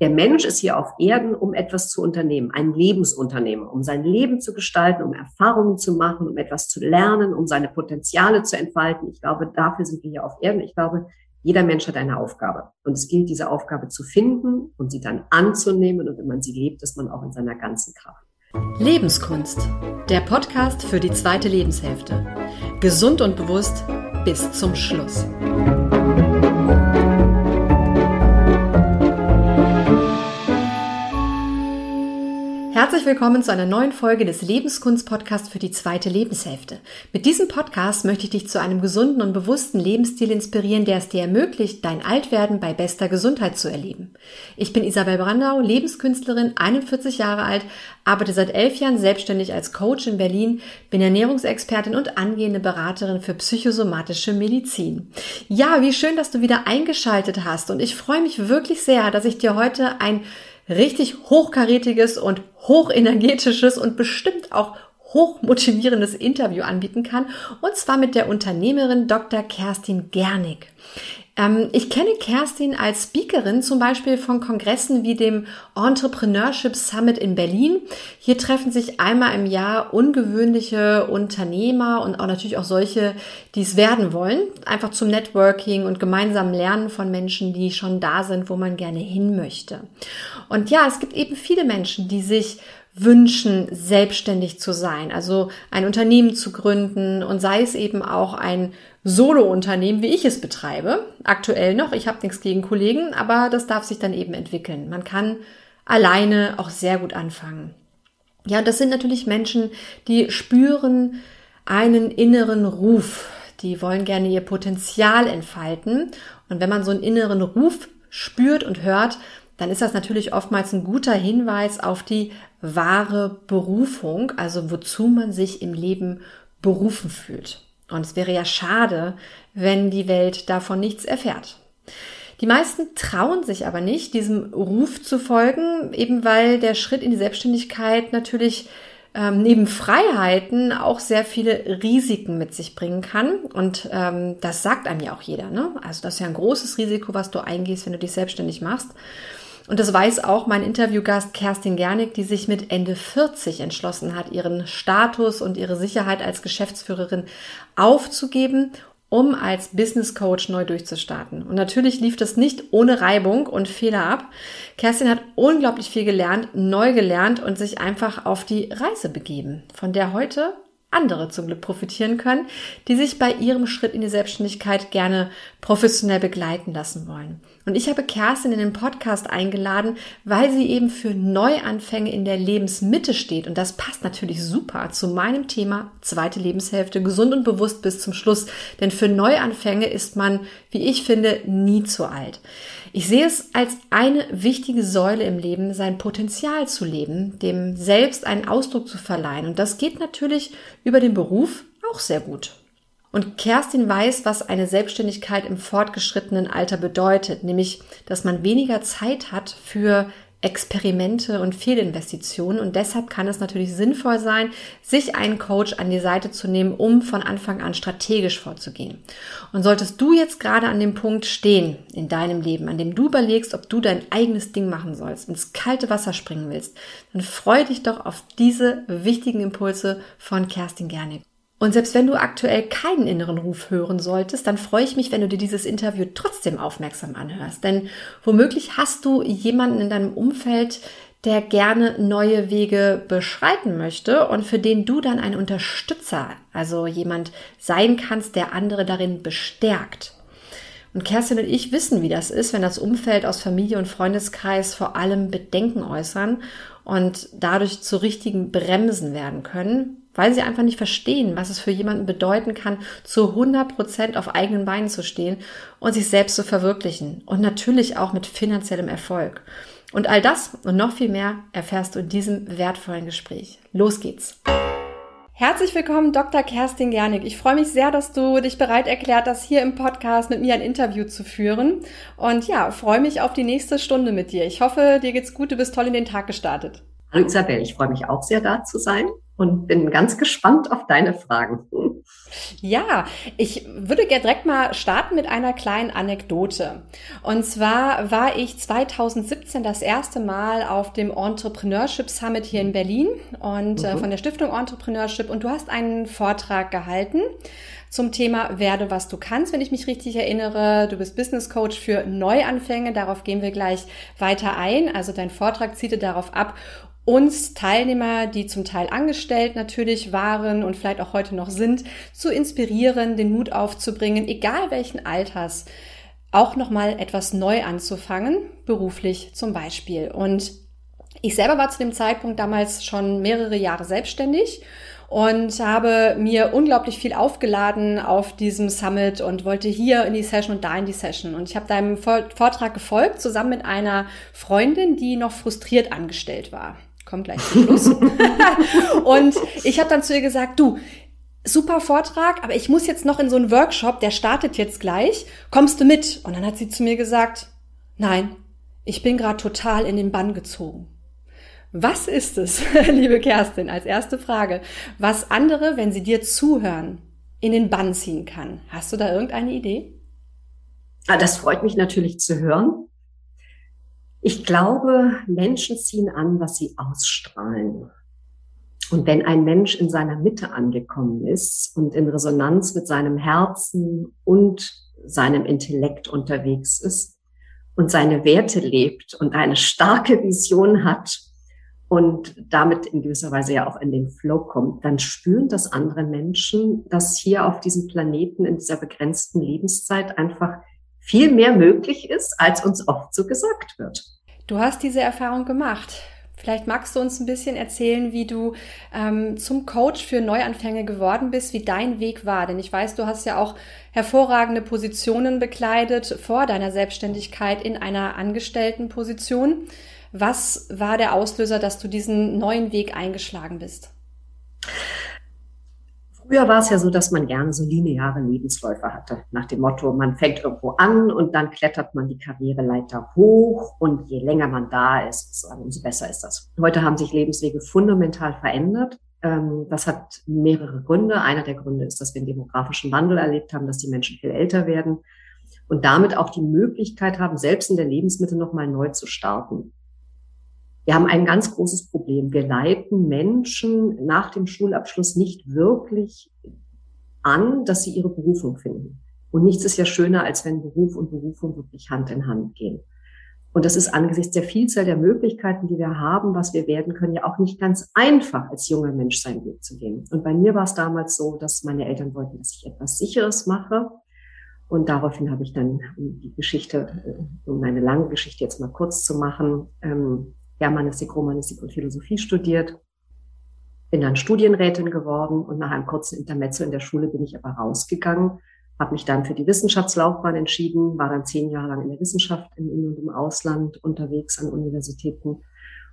der Mensch ist hier auf Erden, um etwas zu unternehmen, ein Lebensunternehmer, um sein Leben zu gestalten, um Erfahrungen zu machen, um etwas zu lernen, um seine Potenziale zu entfalten. Ich glaube, dafür sind wir hier auf Erden. Ich glaube, jeder Mensch hat eine Aufgabe. Und es gilt, diese Aufgabe zu finden und sie dann anzunehmen. Und wenn man sie lebt, ist man auch in seiner ganzen Kraft. Lebenskunst. Der Podcast für die zweite Lebenshälfte. Gesund und bewusst bis zum Schluss. Herzlich willkommen zu einer neuen Folge des Lebenskunst-Podcasts für die zweite Lebenshälfte. Mit diesem Podcast möchte ich dich zu einem gesunden und bewussten Lebensstil inspirieren, der es dir ermöglicht, dein Altwerden bei bester Gesundheit zu erleben. Ich bin Isabel Brandau, Lebenskünstlerin, 41 Jahre alt, arbeite seit elf Jahren selbstständig als Coach in Berlin, bin Ernährungsexpertin und angehende Beraterin für psychosomatische Medizin. Ja, wie schön, dass du wieder eingeschaltet hast und ich freue mich wirklich sehr, dass ich dir heute ein richtig hochkarätiges und hochenergetisches und bestimmt auch hochmotivierendes Interview anbieten kann. Und zwar mit der Unternehmerin Dr. Kerstin Gernig. Ähm, ich kenne Kerstin als Speakerin zum Beispiel von Kongressen wie dem Entrepreneurship Summit in Berlin. Hier treffen sich einmal im Jahr ungewöhnliche Unternehmer und auch natürlich auch solche, die es werden wollen, einfach zum Networking und gemeinsamen Lernen von Menschen, die schon da sind, wo man gerne hin möchte. Und ja, es gibt eben viele Menschen, die sich wünschen, selbstständig zu sein, also ein Unternehmen zu gründen und sei es eben auch ein Solo-Unternehmen, wie ich es betreibe. Aktuell noch, ich habe nichts gegen Kollegen, aber das darf sich dann eben entwickeln. Man kann alleine auch sehr gut anfangen. Ja, das sind natürlich Menschen, die spüren einen inneren Ruf. Die wollen gerne ihr Potenzial entfalten. Und wenn man so einen inneren Ruf spürt und hört, dann ist das natürlich oftmals ein guter Hinweis auf die wahre Berufung, also wozu man sich im Leben berufen fühlt. Und es wäre ja schade, wenn die Welt davon nichts erfährt. Die meisten trauen sich aber nicht, diesem Ruf zu folgen, eben weil der Schritt in die Selbstständigkeit natürlich ähm, neben Freiheiten auch sehr viele Risiken mit sich bringen kann. Und ähm, das sagt einem ja auch jeder. Ne? Also das ist ja ein großes Risiko, was du eingehst, wenn du dich selbstständig machst. Und das weiß auch mein Interviewgast Kerstin Gernig, die sich mit Ende 40 entschlossen hat, ihren Status und ihre Sicherheit als Geschäftsführerin aufzugeben, um als Business Coach neu durchzustarten. Und natürlich lief das nicht ohne Reibung und Fehler ab. Kerstin hat unglaublich viel gelernt, neu gelernt und sich einfach auf die Reise begeben, von der heute andere zum Glück profitieren können, die sich bei ihrem Schritt in die Selbstständigkeit gerne professionell begleiten lassen wollen. Und ich habe Kerstin in den Podcast eingeladen, weil sie eben für Neuanfänge in der Lebensmitte steht. Und das passt natürlich super zu meinem Thema zweite Lebenshälfte, gesund und bewusst bis zum Schluss. Denn für Neuanfänge ist man, wie ich finde, nie zu alt. Ich sehe es als eine wichtige Säule im Leben, sein Potenzial zu leben, dem selbst einen Ausdruck zu verleihen. Und das geht natürlich über den Beruf auch sehr gut. Und Kerstin weiß, was eine Selbstständigkeit im fortgeschrittenen Alter bedeutet, nämlich, dass man weniger Zeit hat für Experimente und Fehlinvestitionen. Und deshalb kann es natürlich sinnvoll sein, sich einen Coach an die Seite zu nehmen, um von Anfang an strategisch vorzugehen. Und solltest du jetzt gerade an dem Punkt stehen in deinem Leben, an dem du überlegst, ob du dein eigenes Ding machen sollst, ins kalte Wasser springen willst, dann freu dich doch auf diese wichtigen Impulse von Kerstin Gernig. Und selbst wenn du aktuell keinen inneren Ruf hören solltest, dann freue ich mich, wenn du dir dieses Interview trotzdem aufmerksam anhörst. Denn womöglich hast du jemanden in deinem Umfeld, der gerne neue Wege beschreiten möchte und für den du dann ein Unterstützer, also jemand sein kannst, der andere darin bestärkt. Und Kerstin und ich wissen, wie das ist, wenn das Umfeld aus Familie und Freundeskreis vor allem Bedenken äußern und dadurch zu richtigen Bremsen werden können, weil sie einfach nicht verstehen, was es für jemanden bedeuten kann, zu 100 Prozent auf eigenen Beinen zu stehen und sich selbst zu verwirklichen und natürlich auch mit finanziellem Erfolg. Und all das und noch viel mehr erfährst du in diesem wertvollen Gespräch. Los geht's! Herzlich willkommen, Dr. Kerstin Gernig. Ich freue mich sehr, dass du dich bereit erklärt hast, hier im Podcast mit mir ein Interview zu führen. Und ja, freue mich auf die nächste Stunde mit dir. Ich hoffe, dir geht's gut, du bist toll in den Tag gestartet. Hallo Isabel, ich freue mich auch sehr da zu sein und bin ganz gespannt auf deine Fragen. Ja, ich würde gerne direkt mal starten mit einer kleinen Anekdote. Und zwar war ich 2017 das erste Mal auf dem Entrepreneurship Summit hier in Berlin und äh, mhm. von der Stiftung Entrepreneurship und du hast einen Vortrag gehalten zum Thema Werde, was du kannst, wenn ich mich richtig erinnere. Du bist Business Coach für Neuanfänge. Darauf gehen wir gleich weiter ein. Also dein Vortrag zielte darauf ab uns Teilnehmer, die zum Teil angestellt natürlich waren und vielleicht auch heute noch sind, zu inspirieren, den Mut aufzubringen, egal welchen Alters, auch nochmal etwas neu anzufangen, beruflich zum Beispiel. Und ich selber war zu dem Zeitpunkt damals schon mehrere Jahre selbstständig und habe mir unglaublich viel aufgeladen auf diesem Summit und wollte hier in die Session und da in die Session. Und ich habe deinem Vortrag gefolgt, zusammen mit einer Freundin, die noch frustriert angestellt war kommt gleich zum Schluss. und ich habe dann zu ihr gesagt, du, super Vortrag, aber ich muss jetzt noch in so einen Workshop, der startet jetzt gleich. Kommst du mit? Und dann hat sie zu mir gesagt, nein, ich bin gerade total in den Bann gezogen. Was ist es, liebe Kerstin, als erste Frage, was andere, wenn sie dir zuhören, in den Bann ziehen kann? Hast du da irgendeine Idee? Ah, das freut mich natürlich zu hören. Ich glaube, Menschen ziehen an, was sie ausstrahlen. Und wenn ein Mensch in seiner Mitte angekommen ist und in Resonanz mit seinem Herzen und seinem Intellekt unterwegs ist und seine Werte lebt und eine starke Vision hat und damit in gewisser Weise ja auch in den Flow kommt, dann spüren das andere Menschen, dass hier auf diesem Planeten in dieser begrenzten Lebenszeit einfach viel mehr möglich ist, als uns oft so gesagt wird. Du hast diese Erfahrung gemacht. Vielleicht magst du uns ein bisschen erzählen, wie du ähm, zum Coach für Neuanfänge geworden bist, wie dein Weg war. Denn ich weiß, du hast ja auch hervorragende Positionen bekleidet vor deiner Selbstständigkeit in einer angestellten Position. Was war der Auslöser, dass du diesen neuen Weg eingeschlagen bist? Früher war es ja so, dass man gerne so lineare Lebensläufe hatte. Nach dem Motto, man fängt irgendwo an und dann klettert man die Karriereleiter hoch und je länger man da ist, umso besser ist das. Heute haben sich Lebenswege fundamental verändert. Ähm, das hat mehrere Gründe. Einer der Gründe ist, dass wir einen demografischen Wandel erlebt haben, dass die Menschen viel älter werden und damit auch die Möglichkeit haben, selbst in der Lebensmitte nochmal neu zu starten. Wir haben ein ganz großes Problem. Wir leiten Menschen nach dem Schulabschluss nicht wirklich an, dass sie ihre Berufung finden. Und nichts ist ja schöner, als wenn Beruf und Berufung wirklich Hand in Hand gehen. Und das ist angesichts der Vielzahl der Möglichkeiten, die wir haben, was wir werden können, ja auch nicht ganz einfach, als junger Mensch seinen Weg zu gehen. Und bei mir war es damals so, dass meine Eltern wollten, dass ich etwas Sicheres mache. Und daraufhin habe ich dann die Geschichte, äh, um eine lange Geschichte jetzt mal kurz zu machen, ähm, Germanistik, Romanistik und Philosophie studiert, bin dann Studienrätin geworden und nach einem kurzen Intermezzo in der Schule bin ich aber rausgegangen, habe mich dann für die Wissenschaftslaufbahn entschieden, war dann zehn Jahre lang in der Wissenschaft im In- und im Ausland unterwegs an Universitäten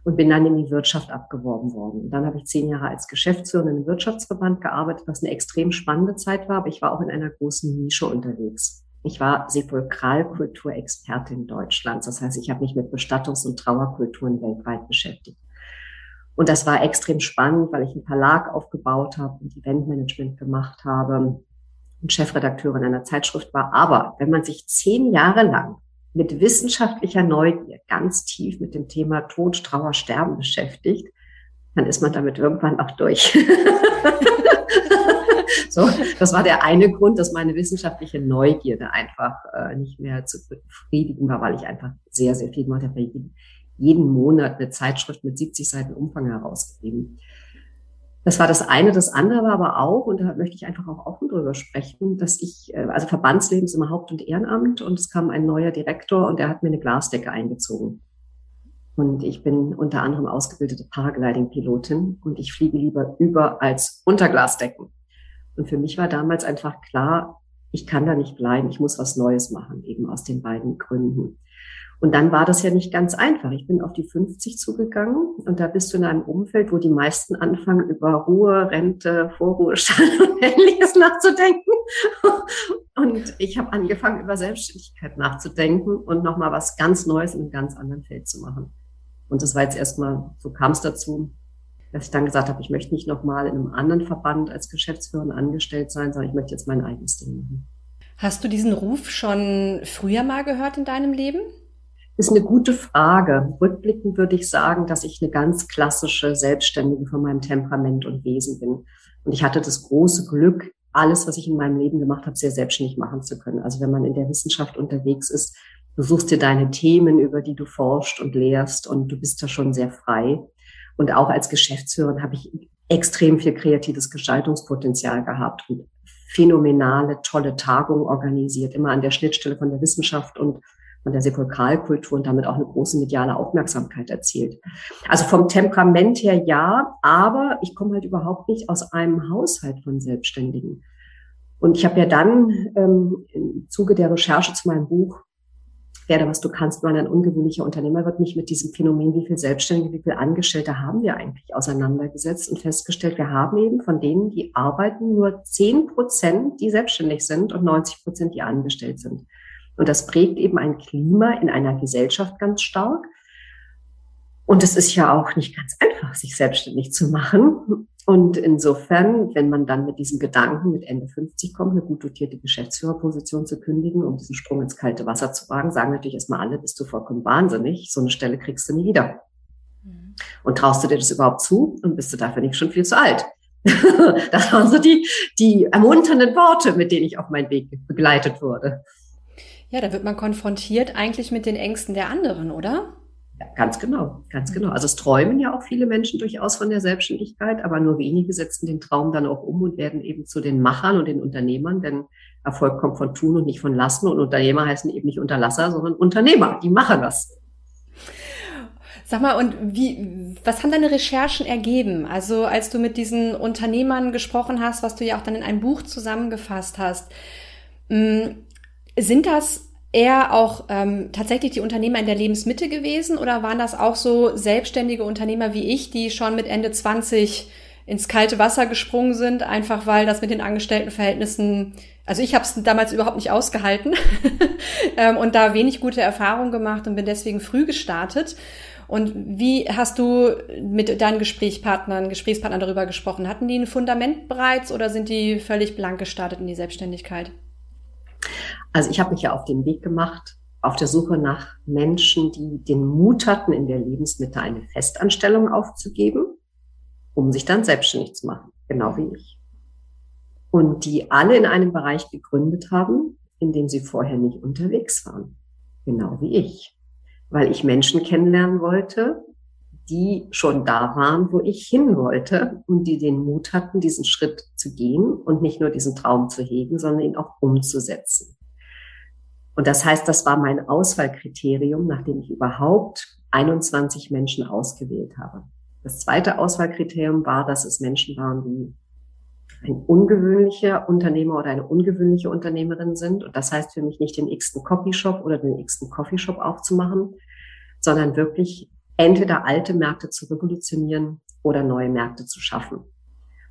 und bin dann in die Wirtschaft abgeworben worden. Und dann habe ich zehn Jahre als Geschäftsführerin im Wirtschaftsverband gearbeitet, was eine extrem spannende Zeit war, aber ich war auch in einer großen Nische unterwegs. Ich war Sepulkralkulturexpertin Deutschlands. Das heißt, ich habe mich mit Bestattungs- und Trauerkulturen weltweit beschäftigt. Und das war extrem spannend, weil ich einen Verlag aufgebaut habe und Eventmanagement gemacht habe und Chefredakteurin einer Zeitschrift war. Aber wenn man sich zehn Jahre lang mit wissenschaftlicher Neugier ganz tief mit dem Thema Tod, Trauer, Sterben beschäftigt, dann ist man damit irgendwann auch durch. So, das war der eine Grund, dass meine wissenschaftliche Neugierde einfach äh, nicht mehr zu befriedigen war, weil ich einfach sehr, sehr viel gemacht habe. Jeden, Monat eine Zeitschrift mit 70 Seiten Umfang herausgegeben. Das war das eine. Das andere war aber auch, und da möchte ich einfach auch offen drüber sprechen, dass ich, äh, also Verbandsleben ist immer Haupt- und Ehrenamt und es kam ein neuer Direktor und der hat mir eine Glasdecke eingezogen. Und ich bin unter anderem ausgebildete Paragliding-Pilotin und ich fliege lieber über als unter Glasdecken. Und für mich war damals einfach klar, ich kann da nicht bleiben, ich muss was Neues machen, eben aus den beiden Gründen. Und dann war das ja nicht ganz einfach. Ich bin auf die 50 zugegangen und da bist du in einem Umfeld, wo die meisten anfangen, über Ruhe, Rente, Vorruhestand und Ähnliches nachzudenken. Und ich habe angefangen, über Selbstständigkeit nachzudenken und nochmal was ganz Neues in einem ganz anderen Feld zu machen. Und das war jetzt erstmal, so kam es dazu, dass ich dann gesagt habe, ich möchte nicht nochmal in einem anderen Verband als Geschäftsführerin angestellt sein, sondern ich möchte jetzt mein eigenes Ding machen. Hast du diesen Ruf schon früher mal gehört in deinem Leben? Ist eine gute Frage. Rückblickend würde ich sagen, dass ich eine ganz klassische Selbstständige von meinem Temperament und Wesen bin. Und ich hatte das große Glück, alles, was ich in meinem Leben gemacht habe, sehr selbstständig machen zu können. Also wenn man in der Wissenschaft unterwegs ist, du suchst dir deine Themen, über die du forschst und lehrst und du bist da schon sehr frei. Und auch als Geschäftsführerin habe ich extrem viel kreatives Gestaltungspotenzial gehabt und phänomenale, tolle Tagungen organisiert, immer an der Schnittstelle von der Wissenschaft und von der Sepulkralkultur und damit auch eine große mediale Aufmerksamkeit erzielt. Also vom Temperament her ja, aber ich komme halt überhaupt nicht aus einem Haushalt von Selbstständigen. Und ich habe ja dann ähm, im Zuge der Recherche zu meinem Buch werde, was du kannst, weil ein ungewöhnlicher Unternehmer wird mich mit diesem Phänomen, wie viel Selbstständige, wie viel Angestellte haben wir eigentlich auseinandergesetzt und festgestellt, wir haben eben von denen, die arbeiten, nur zehn Prozent, die selbstständig sind und 90 Prozent, die angestellt sind. Und das prägt eben ein Klima in einer Gesellschaft ganz stark. Und es ist ja auch nicht ganz einfach, sich selbstständig zu machen. Und insofern, wenn man dann mit diesem Gedanken mit Ende 50 kommt, eine gut dotierte Geschäftsführerposition zu kündigen, um diesen Sprung ins kalte Wasser zu wagen, sagen natürlich erstmal alle, bist du vollkommen wahnsinnig. So eine Stelle kriegst du nie wieder. Mhm. Und traust du dir das überhaupt zu und bist du dafür nicht schon viel zu alt? das waren so die, die ermunternden Worte, mit denen ich auf meinen Weg begleitet wurde. Ja, da wird man konfrontiert eigentlich mit den Ängsten der anderen, oder? Ja, ganz genau, ganz genau. Also es träumen ja auch viele Menschen durchaus von der Selbstständigkeit, aber nur wenige setzen den Traum dann auch um und werden eben zu den Machern und den Unternehmern, denn Erfolg kommt von tun und nicht von lassen und Unternehmer heißen eben nicht Unterlasser, sondern Unternehmer, die machen das. Sag mal, und wie, was haben deine Recherchen ergeben? Also, als du mit diesen Unternehmern gesprochen hast, was du ja auch dann in ein Buch zusammengefasst hast, hm, sind das eher auch ähm, tatsächlich die Unternehmer in der Lebensmitte gewesen oder waren das auch so selbstständige Unternehmer wie ich, die schon mit Ende 20 ins kalte Wasser gesprungen sind, einfach weil das mit den Angestelltenverhältnissen, also ich habe es damals überhaupt nicht ausgehalten ähm, und da wenig gute Erfahrungen gemacht und bin deswegen früh gestartet. Und wie hast du mit deinen Gesprächspartnern, Gesprächspartnern darüber gesprochen? Hatten die ein Fundament bereits oder sind die völlig blank gestartet in die Selbstständigkeit? Also ich habe mich ja auf den Weg gemacht, auf der Suche nach Menschen, die den Mut hatten, in der Lebensmitte eine Festanstellung aufzugeben, um sich dann selbstständig zu machen, genau wie ich. Und die alle in einem Bereich gegründet haben, in dem sie vorher nicht unterwegs waren, genau wie ich. Weil ich Menschen kennenlernen wollte, die schon da waren, wo ich hin wollte und die den Mut hatten, diesen Schritt zu gehen und nicht nur diesen Traum zu hegen, sondern ihn auch umzusetzen. Und das heißt, das war mein Auswahlkriterium, nachdem ich überhaupt 21 Menschen ausgewählt habe. Das zweite Auswahlkriterium war, dass es Menschen waren, die ein ungewöhnlicher Unternehmer oder eine ungewöhnliche Unternehmerin sind. Und das heißt für mich nicht den x-ten Copyshop oder den x-ten Coffeeshop aufzumachen, sondern wirklich entweder alte Märkte zu revolutionieren oder neue Märkte zu schaffen.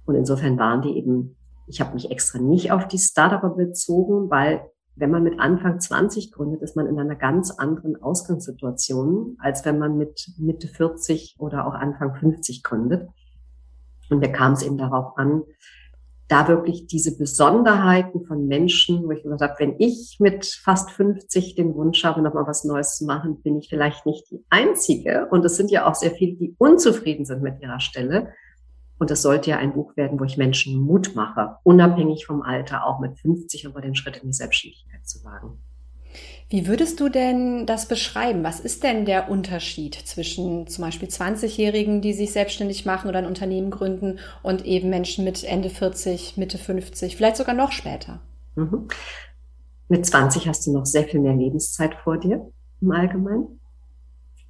Und insofern waren die eben, ich habe mich extra nicht auf die Startupper bezogen, weil wenn man mit Anfang 20 gründet, ist man in einer ganz anderen Ausgangssituation, als wenn man mit Mitte 40 oder auch Anfang 50 gründet. Und mir kam es eben darauf an, da wirklich diese Besonderheiten von Menschen, wo ich gesagt habe, wenn ich mit fast 50 den Wunsch habe, nochmal was Neues zu machen, bin ich vielleicht nicht die Einzige. Und es sind ja auch sehr viele, die unzufrieden sind mit ihrer Stelle. Und es sollte ja ein Buch werden, wo ich Menschen Mut mache, unabhängig vom Alter, auch mit 50 über den Schritt in die Selbstständigkeit zu wagen. Wie würdest du denn das beschreiben? Was ist denn der Unterschied zwischen zum Beispiel 20-Jährigen, die sich selbstständig machen oder ein Unternehmen gründen und eben Menschen mit Ende 40, Mitte 50, vielleicht sogar noch später? Mhm. Mit 20 hast du noch sehr viel mehr Lebenszeit vor dir im Allgemeinen.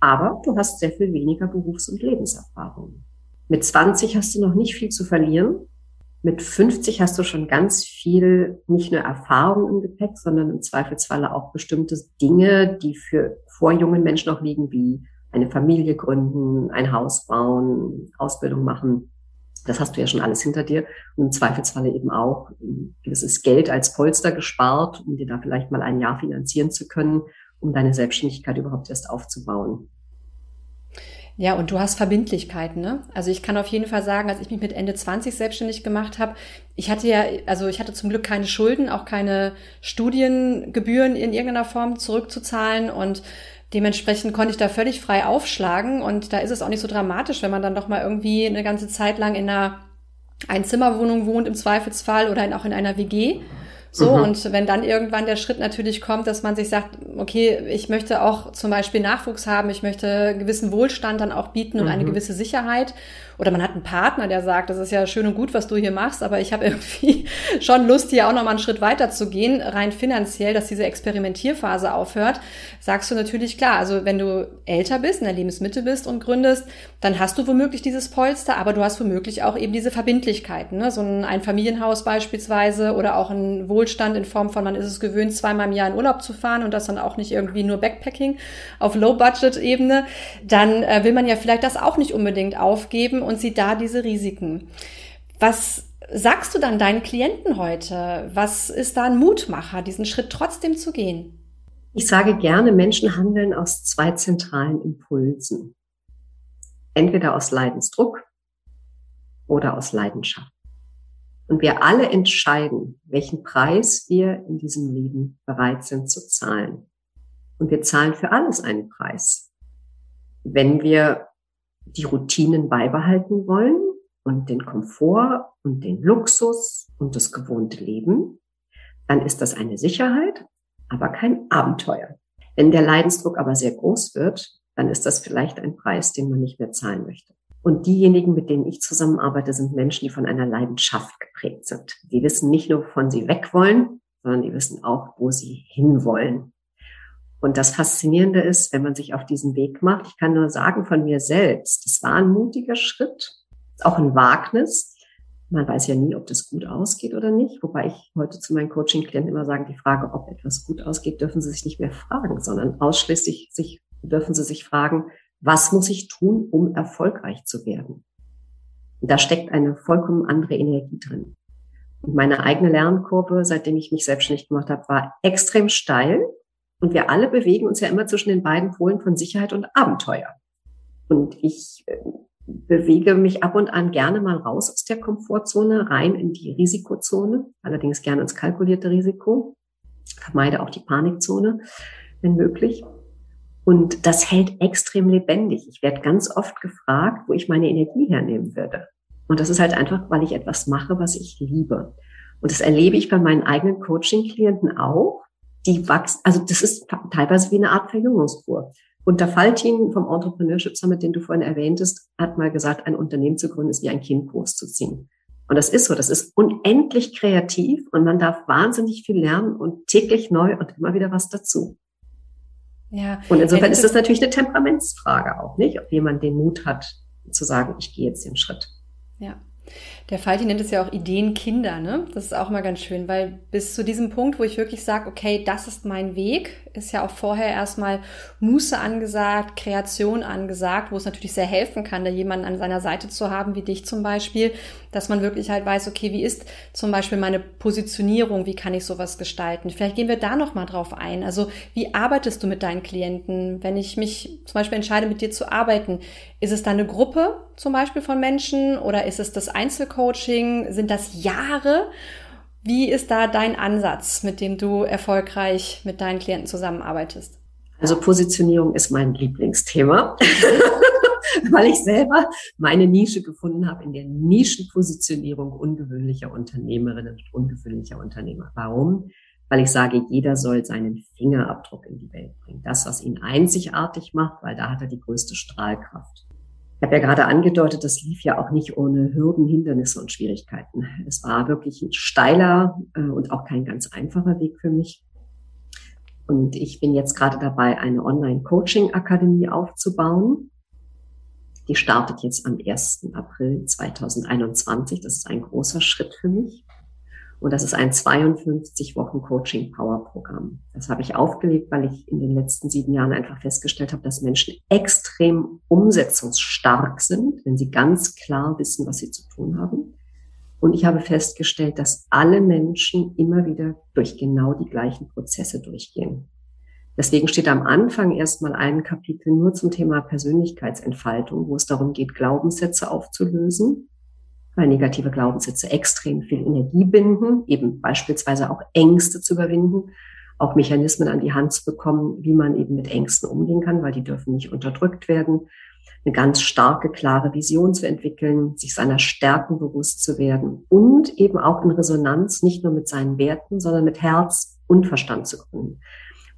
Aber du hast sehr viel weniger Berufs- und Lebenserfahrung. Mit 20 hast du noch nicht viel zu verlieren. Mit 50 hast du schon ganz viel, nicht nur Erfahrung im Gepäck, sondern im Zweifelsfalle auch bestimmte Dinge, die für vor jungen Menschen noch liegen, wie eine Familie gründen, ein Haus bauen, Ausbildung machen. Das hast du ja schon alles hinter dir und im Zweifelsfalle eben auch ein gewisses Geld als Polster gespart, um dir da vielleicht mal ein Jahr finanzieren zu können, um deine Selbstständigkeit überhaupt erst aufzubauen. Ja, und du hast Verbindlichkeiten, ne? Also ich kann auf jeden Fall sagen, als ich mich mit Ende 20 selbstständig gemacht habe, ich hatte ja, also ich hatte zum Glück keine Schulden, auch keine Studiengebühren in irgendeiner Form zurückzuzahlen und dementsprechend konnte ich da völlig frei aufschlagen und da ist es auch nicht so dramatisch, wenn man dann doch mal irgendwie eine ganze Zeit lang in einer Einzimmerwohnung wohnt im Zweifelsfall oder in, auch in einer WG. So, mhm. und wenn dann irgendwann der Schritt natürlich kommt, dass man sich sagt, okay, ich möchte auch zum Beispiel Nachwuchs haben, ich möchte gewissen Wohlstand dann auch bieten und mhm. eine gewisse Sicherheit oder man hat einen Partner, der sagt, das ist ja schön und gut, was du hier machst, aber ich habe irgendwie schon Lust, hier auch noch mal einen Schritt weiter zu gehen, rein finanziell, dass diese Experimentierphase aufhört, sagst du natürlich klar, also wenn du älter bist, in der Lebensmitte bist und gründest, dann hast du womöglich dieses Polster, aber du hast womöglich auch eben diese Verbindlichkeiten, ne? so ein Einfamilienhaus beispielsweise oder auch ein Wohlstand in Form von, man ist es gewöhnt, zweimal im Jahr in Urlaub zu fahren und das dann auch nicht irgendwie nur Backpacking auf Low-Budget-Ebene, dann äh, will man ja vielleicht das auch nicht unbedingt aufgeben und sieht da diese Risiken. Was sagst du dann deinen Klienten heute? Was ist da ein Mutmacher, diesen Schritt trotzdem zu gehen? Ich sage gerne, Menschen handeln aus zwei zentralen Impulsen. Entweder aus Leidensdruck oder aus Leidenschaft. Und wir alle entscheiden, welchen Preis wir in diesem Leben bereit sind zu zahlen. Und wir zahlen für alles einen Preis. Wenn wir die Routinen beibehalten wollen und den Komfort und den Luxus und das gewohnte Leben, dann ist das eine Sicherheit, aber kein Abenteuer. Wenn der Leidensdruck aber sehr groß wird, dann ist das vielleicht ein Preis, den man nicht mehr zahlen möchte. Und diejenigen, mit denen ich zusammenarbeite, sind Menschen, die von einer Leidenschaft geprägt sind. Die wissen nicht nur, wovon sie weg wollen, sondern die wissen auch, wo sie hinwollen. Und das Faszinierende ist, wenn man sich auf diesen Weg macht, ich kann nur sagen von mir selbst, es war ein mutiger Schritt, auch ein Wagnis. Man weiß ja nie, ob das gut ausgeht oder nicht. Wobei ich heute zu meinen Coaching-Klienten immer sage, die Frage, ob etwas gut ausgeht, dürfen sie sich nicht mehr fragen, sondern ausschließlich sich, dürfen sie sich fragen, was muss ich tun, um erfolgreich zu werden? Und da steckt eine vollkommen andere Energie drin. Und meine eigene Lernkurve, seitdem ich mich selbstständig gemacht habe, war extrem steil und wir alle bewegen uns ja immer zwischen den beiden Polen von Sicherheit und Abenteuer. Und ich äh, bewege mich ab und an gerne mal raus aus der Komfortzone, rein in die Risikozone, allerdings gerne ins kalkulierte Risiko, vermeide auch die Panikzone, wenn möglich. Und das hält extrem lebendig. Ich werde ganz oft gefragt, wo ich meine Energie hernehmen würde. Und das ist halt einfach, weil ich etwas mache, was ich liebe. Und das erlebe ich bei meinen eigenen Coaching-Klienten auch die wachsen, also das ist teilweise wie eine Art Verjüngungskur. Und der Faltin vom Entrepreneurship Summit, den du vorhin erwähntest, hat mal gesagt, ein Unternehmen zu gründen ist wie ein Kind großzuziehen. Und das ist so, das ist unendlich kreativ und man darf wahnsinnig viel lernen und täglich neu und immer wieder was dazu. Ja. Und insofern ist das natürlich eine Temperamentsfrage auch, nicht? Ob jemand den Mut hat, zu sagen, ich gehe jetzt den Schritt. Ja. Der Falti nennt es ja auch Ideenkinder, ne? Das ist auch mal ganz schön, weil bis zu diesem Punkt, wo ich wirklich sage, okay, das ist mein Weg, ist ja auch vorher erstmal Muße angesagt, Kreation angesagt, wo es natürlich sehr helfen kann, da jemanden an seiner Seite zu haben, wie dich zum Beispiel, dass man wirklich halt weiß, okay, wie ist zum Beispiel meine Positionierung, wie kann ich sowas gestalten? Vielleicht gehen wir da nochmal drauf ein. Also wie arbeitest du mit deinen Klienten? Wenn ich mich zum Beispiel entscheide, mit dir zu arbeiten, ist es da eine Gruppe zum Beispiel von Menschen oder ist es das Einzelcoaching? Sind das Jahre? Wie ist da dein Ansatz, mit dem du erfolgreich mit deinen Klienten zusammenarbeitest? Also Positionierung ist mein Lieblingsthema, weil ich selber meine Nische gefunden habe in der Nischenpositionierung ungewöhnlicher Unternehmerinnen und ungewöhnlicher Unternehmer. Warum? Weil ich sage, jeder soll seinen Fingerabdruck in die Welt bringen. Das, was ihn einzigartig macht, weil da hat er die größte Strahlkraft. Ich habe ja gerade angedeutet, das lief ja auch nicht ohne Hürden, Hindernisse und Schwierigkeiten. Es war wirklich ein steiler äh, und auch kein ganz einfacher Weg für mich. Und ich bin jetzt gerade dabei, eine Online-Coaching-Akademie aufzubauen. Die startet jetzt am 1. April 2021. Das ist ein großer Schritt für mich. Und das ist ein 52 Wochen Coaching Power Programm. Das habe ich aufgelegt, weil ich in den letzten sieben Jahren einfach festgestellt habe, dass Menschen extrem umsetzungsstark sind, wenn sie ganz klar wissen, was sie zu tun haben. Und ich habe festgestellt, dass alle Menschen immer wieder durch genau die gleichen Prozesse durchgehen. Deswegen steht am Anfang erstmal ein Kapitel nur zum Thema Persönlichkeitsentfaltung, wo es darum geht, Glaubenssätze aufzulösen, weil negative Glaubenssätze extrem viel Energie binden, eben beispielsweise auch Ängste zu überwinden, auch Mechanismen an die Hand zu bekommen, wie man eben mit Ängsten umgehen kann, weil die dürfen nicht unterdrückt werden, eine ganz starke, klare Vision zu entwickeln, sich seiner Stärken bewusst zu werden und eben auch in Resonanz nicht nur mit seinen Werten, sondern mit Herz und Verstand zu gründen.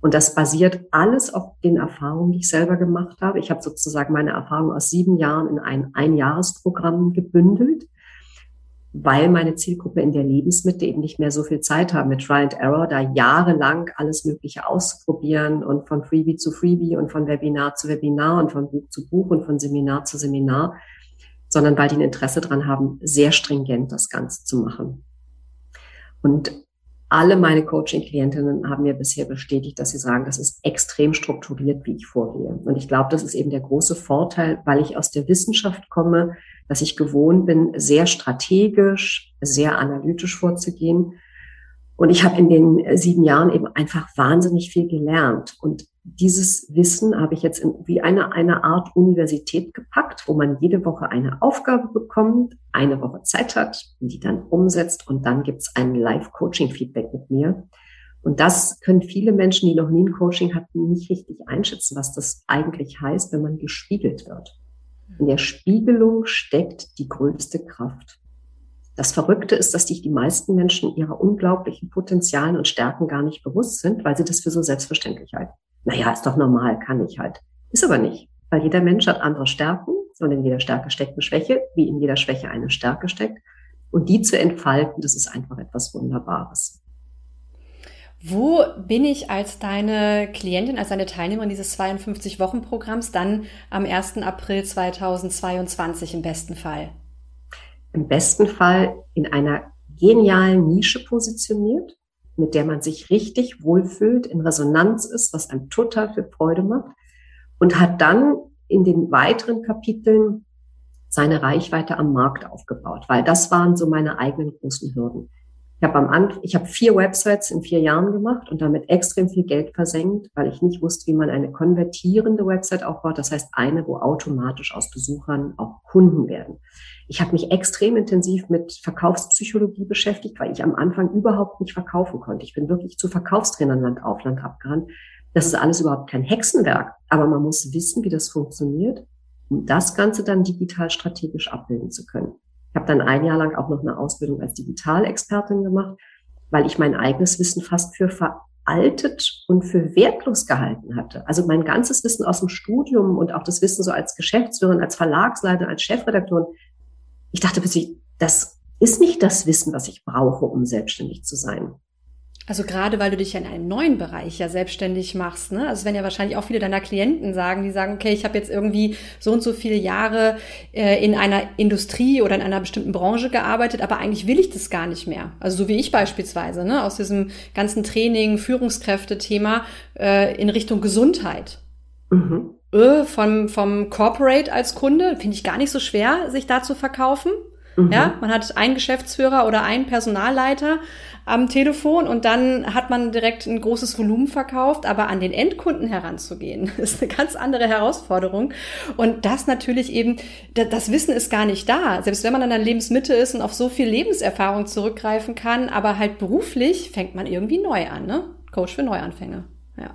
Und das basiert alles auf den Erfahrungen, die ich selber gemacht habe. Ich habe sozusagen meine Erfahrungen aus sieben Jahren in ein Einjahresprogramm gebündelt, weil meine Zielgruppe in der Lebensmitte eben nicht mehr so viel Zeit haben mit Try and Error, da jahrelang alles Mögliche auszuprobieren und von Freebie zu Freebie und von Webinar zu Webinar und von Buch zu Buch und von Seminar zu Seminar, sondern weil die ein Interesse dran haben, sehr stringent das Ganze zu machen. Und alle meine Coaching-Klientinnen haben mir bisher bestätigt, dass sie sagen, das ist extrem strukturiert, wie ich vorgehe. Und ich glaube, das ist eben der große Vorteil, weil ich aus der Wissenschaft komme, dass ich gewohnt bin, sehr strategisch, sehr analytisch vorzugehen. Und ich habe in den sieben Jahren eben einfach wahnsinnig viel gelernt. Und dieses Wissen habe ich jetzt in, wie eine, eine Art Universität gepackt, wo man jede Woche eine Aufgabe bekommt, eine Woche Zeit hat, die dann umsetzt und dann gibt es ein Live-Coaching-Feedback mit mir. Und das können viele Menschen, die noch nie ein Coaching hatten, nicht richtig einschätzen, was das eigentlich heißt, wenn man gespiegelt wird. In der Spiegelung steckt die größte Kraft. Das Verrückte ist, dass sich die meisten Menschen ihrer unglaublichen Potenzialen und Stärken gar nicht bewusst sind, weil sie das für so selbstverständlich halten naja, ist doch normal, kann ich halt. Ist aber nicht, weil jeder Mensch hat andere Stärken und in jeder Stärke steckt eine Schwäche, wie in jeder Schwäche eine Stärke steckt. Und die zu entfalten, das ist einfach etwas Wunderbares. Wo bin ich als deine Klientin, als deine Teilnehmerin dieses 52-Wochen-Programms dann am 1. April 2022 im besten Fall? Im besten Fall in einer genialen Nische positioniert, mit der man sich richtig wohlfühlt, in Resonanz ist, was einem total viel Freude macht und hat dann in den weiteren Kapiteln seine Reichweite am Markt aufgebaut, weil das waren so meine eigenen großen Hürden. Ich habe am Anfang, ich habe vier Websites in vier Jahren gemacht und damit extrem viel Geld versenkt, weil ich nicht wusste, wie man eine konvertierende Website aufbaut. Das heißt eine, wo automatisch aus Besuchern auch Kunden werden. Ich habe mich extrem intensiv mit Verkaufspsychologie beschäftigt, weil ich am Anfang überhaupt nicht verkaufen konnte. Ich bin wirklich zu Verkaufstrainern Land auf Land abgerannt. Das ist alles überhaupt kein Hexenwerk, aber man muss wissen, wie das funktioniert, um das Ganze dann digital strategisch abbilden zu können. Ich habe dann ein Jahr lang auch noch eine Ausbildung als Digitalexpertin gemacht, weil ich mein eigenes Wissen fast für veraltet und für wertlos gehalten hatte. Also mein ganzes Wissen aus dem Studium und auch das Wissen so als Geschäftsführerin, als Verlagsleiterin, als Chefredaktorin. Ich dachte plötzlich, das ist nicht das Wissen, was ich brauche, um selbstständig zu sein. Also gerade weil du dich ja in einem neuen Bereich ja selbstständig machst, ne? Also wenn ja wahrscheinlich auch viele deiner Klienten sagen, die sagen, okay, ich habe jetzt irgendwie so und so viele Jahre äh, in einer Industrie oder in einer bestimmten Branche gearbeitet, aber eigentlich will ich das gar nicht mehr. Also so wie ich beispielsweise, ne? Aus diesem ganzen Training, Führungskräfte-Thema äh, in Richtung Gesundheit. Mhm. Äh, vom, vom Corporate als Kunde finde ich gar nicht so schwer, sich da zu verkaufen. Mhm. Ja, man hat einen Geschäftsführer oder einen Personalleiter am Telefon und dann hat man direkt ein großes Volumen verkauft, aber an den Endkunden heranzugehen, ist eine ganz andere Herausforderung. Und das natürlich eben, das Wissen ist gar nicht da. Selbst wenn man an der Lebensmitte ist und auf so viel Lebenserfahrung zurückgreifen kann, aber halt beruflich fängt man irgendwie neu an, ne? Coach für Neuanfänge. Ja.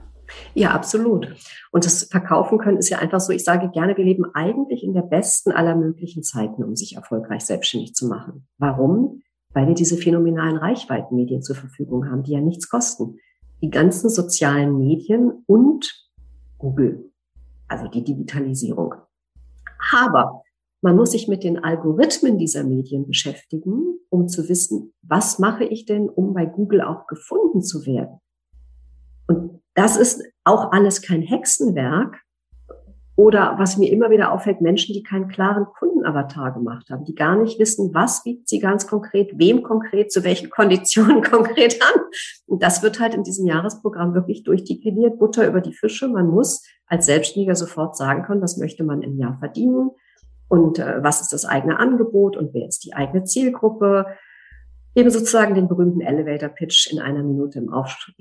Ja, absolut. Und das Verkaufen können ist ja einfach so, ich sage gerne, wir leben eigentlich in der besten aller möglichen Zeiten, um sich erfolgreich selbstständig zu machen. Warum? Weil wir diese phänomenalen Reichweitenmedien zur Verfügung haben, die ja nichts kosten. Die ganzen sozialen Medien und Google, also die Digitalisierung. Aber man muss sich mit den Algorithmen dieser Medien beschäftigen, um zu wissen, was mache ich denn, um bei Google auch gefunden zu werden. Und das ist auch alles kein Hexenwerk. Oder was mir immer wieder auffällt, Menschen, die keinen klaren Kundenavatar gemacht haben, die gar nicht wissen, was bietet sie ganz konkret, wem konkret, zu welchen Konditionen konkret an. Und das wird halt in diesem Jahresprogramm wirklich durchdekliniert, Butter über die Fische. Man muss als Selbstständiger sofort sagen können, was möchte man im Jahr verdienen und äh, was ist das eigene Angebot und wer ist die eigene Zielgruppe. Eben sozusagen den berühmten Elevator Pitch in einer Minute im Aufstieg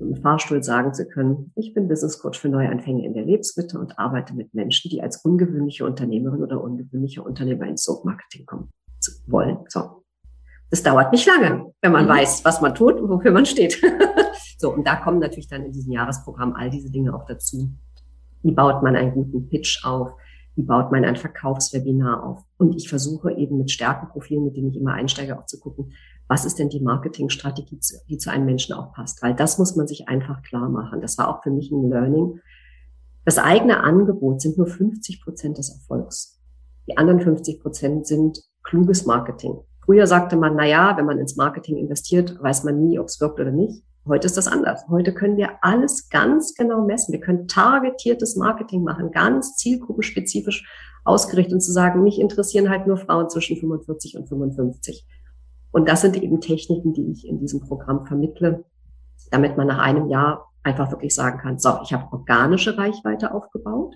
im Fahrstuhl sagen zu können, ich bin Business Coach für Neuanfänge in der Lebensmitte und arbeite mit Menschen, die als ungewöhnliche Unternehmerin oder ungewöhnliche Unternehmer ins Soap-Marketing kommen wollen. So. Das dauert nicht lange, wenn man mhm. weiß, was man tut und wofür man steht. so, und da kommen natürlich dann in diesem Jahresprogramm all diese Dinge auch dazu. Wie baut man einen guten Pitch auf? Wie baut man ein Verkaufswebinar auf? Und ich versuche eben mit Stärkenprofilen, mit denen ich immer einsteige, auch zu gucken, was ist denn die Marketingstrategie, die zu einem Menschen auch passt? Weil das muss man sich einfach klar machen. Das war auch für mich ein Learning. Das eigene Angebot sind nur 50 Prozent des Erfolgs. Die anderen 50 Prozent sind kluges Marketing. Früher sagte man, na ja, wenn man ins Marketing investiert, weiß man nie, ob es wirkt oder nicht. Heute ist das anders. Heute können wir alles ganz genau messen. Wir können targetiertes Marketing machen, ganz zielgruppenspezifisch ausgerichtet und zu sagen, mich interessieren halt nur Frauen zwischen 45 und 55. Und das sind eben Techniken, die ich in diesem Programm vermittle, damit man nach einem Jahr einfach wirklich sagen kann, so, ich habe organische Reichweite aufgebaut.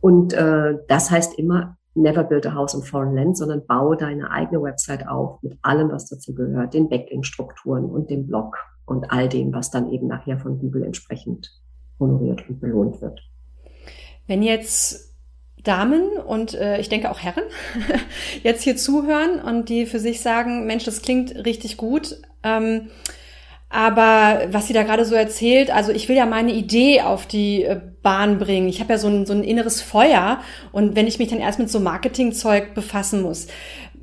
Und äh, das heißt immer, never build a house in foreign land, sondern baue deine eigene Website auf mit allem, was dazu gehört, den Backlink-Strukturen und dem Blog und all dem, was dann eben nachher von Google entsprechend honoriert und belohnt wird. Wenn jetzt Damen und äh, ich denke auch Herren jetzt hier zuhören und die für sich sagen, Mensch, das klingt richtig gut. Ähm, aber was sie da gerade so erzählt, also ich will ja meine Idee auf die äh, Bahn bringen. Ich habe ja so ein, so ein inneres Feuer und wenn ich mich dann erst mit so Marketingzeug befassen muss,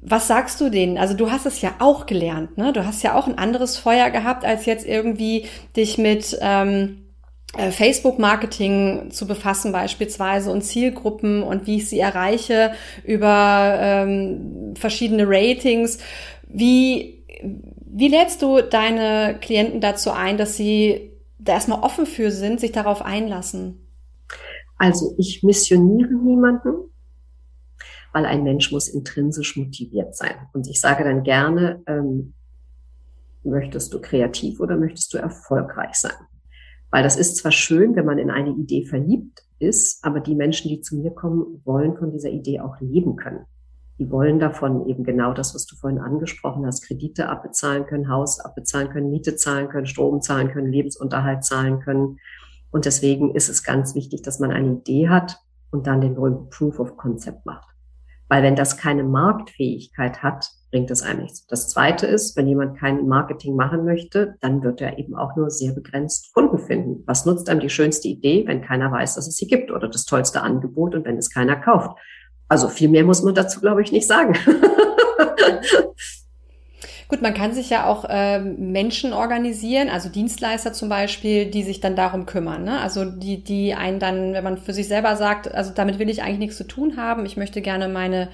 was sagst du denen? Also du hast es ja auch gelernt, ne? Du hast ja auch ein anderes Feuer gehabt, als jetzt irgendwie dich mit ähm, äh, Facebook-Marketing zu befassen beispielsweise und Zielgruppen und wie ich sie erreiche über ähm, verschiedene Ratings. Wie, wie lädst du deine Klienten dazu ein, dass sie da erstmal offen für sind, sich darauf einlassen? Also ich missioniere niemanden, weil ein Mensch muss intrinsisch motiviert sein. Und ich sage dann gerne, ähm, möchtest du kreativ oder möchtest du erfolgreich sein? Weil das ist zwar schön, wenn man in eine Idee verliebt ist, aber die Menschen, die zu mir kommen, wollen von dieser Idee auch leben können. Die wollen davon eben genau das, was du vorhin angesprochen hast, Kredite abbezahlen können, Haus abbezahlen können, Miete zahlen können, Strom zahlen können, Lebensunterhalt zahlen können. Und deswegen ist es ganz wichtig, dass man eine Idee hat und dann den berühmten Proof of Concept macht. Weil wenn das keine Marktfähigkeit hat, bringt es einem nichts. Das Zweite ist, wenn jemand kein Marketing machen möchte, dann wird er eben auch nur sehr begrenzt Kunden finden. Was nutzt einem die schönste Idee, wenn keiner weiß, dass es sie gibt oder das tollste Angebot und wenn es keiner kauft? Also viel mehr muss man dazu, glaube ich, nicht sagen. Gut, man kann sich ja auch äh, Menschen organisieren, also Dienstleister zum Beispiel, die sich dann darum kümmern. Ne? Also die, die einen dann, wenn man für sich selber sagt, also damit will ich eigentlich nichts zu tun haben, ich möchte gerne meine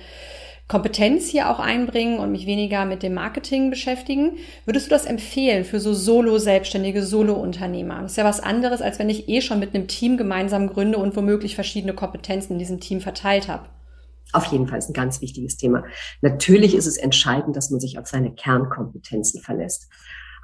Kompetenz hier auch einbringen und mich weniger mit dem Marketing beschäftigen. Würdest du das empfehlen für so Solo-Selbstständige, Solo-Unternehmer? Ist ja was anderes, als wenn ich eh schon mit einem Team gemeinsam gründe und womöglich verschiedene Kompetenzen in diesem Team verteilt habe. Auf jeden Fall ist ein ganz wichtiges Thema. Natürlich ist es entscheidend, dass man sich auf seine Kernkompetenzen verlässt.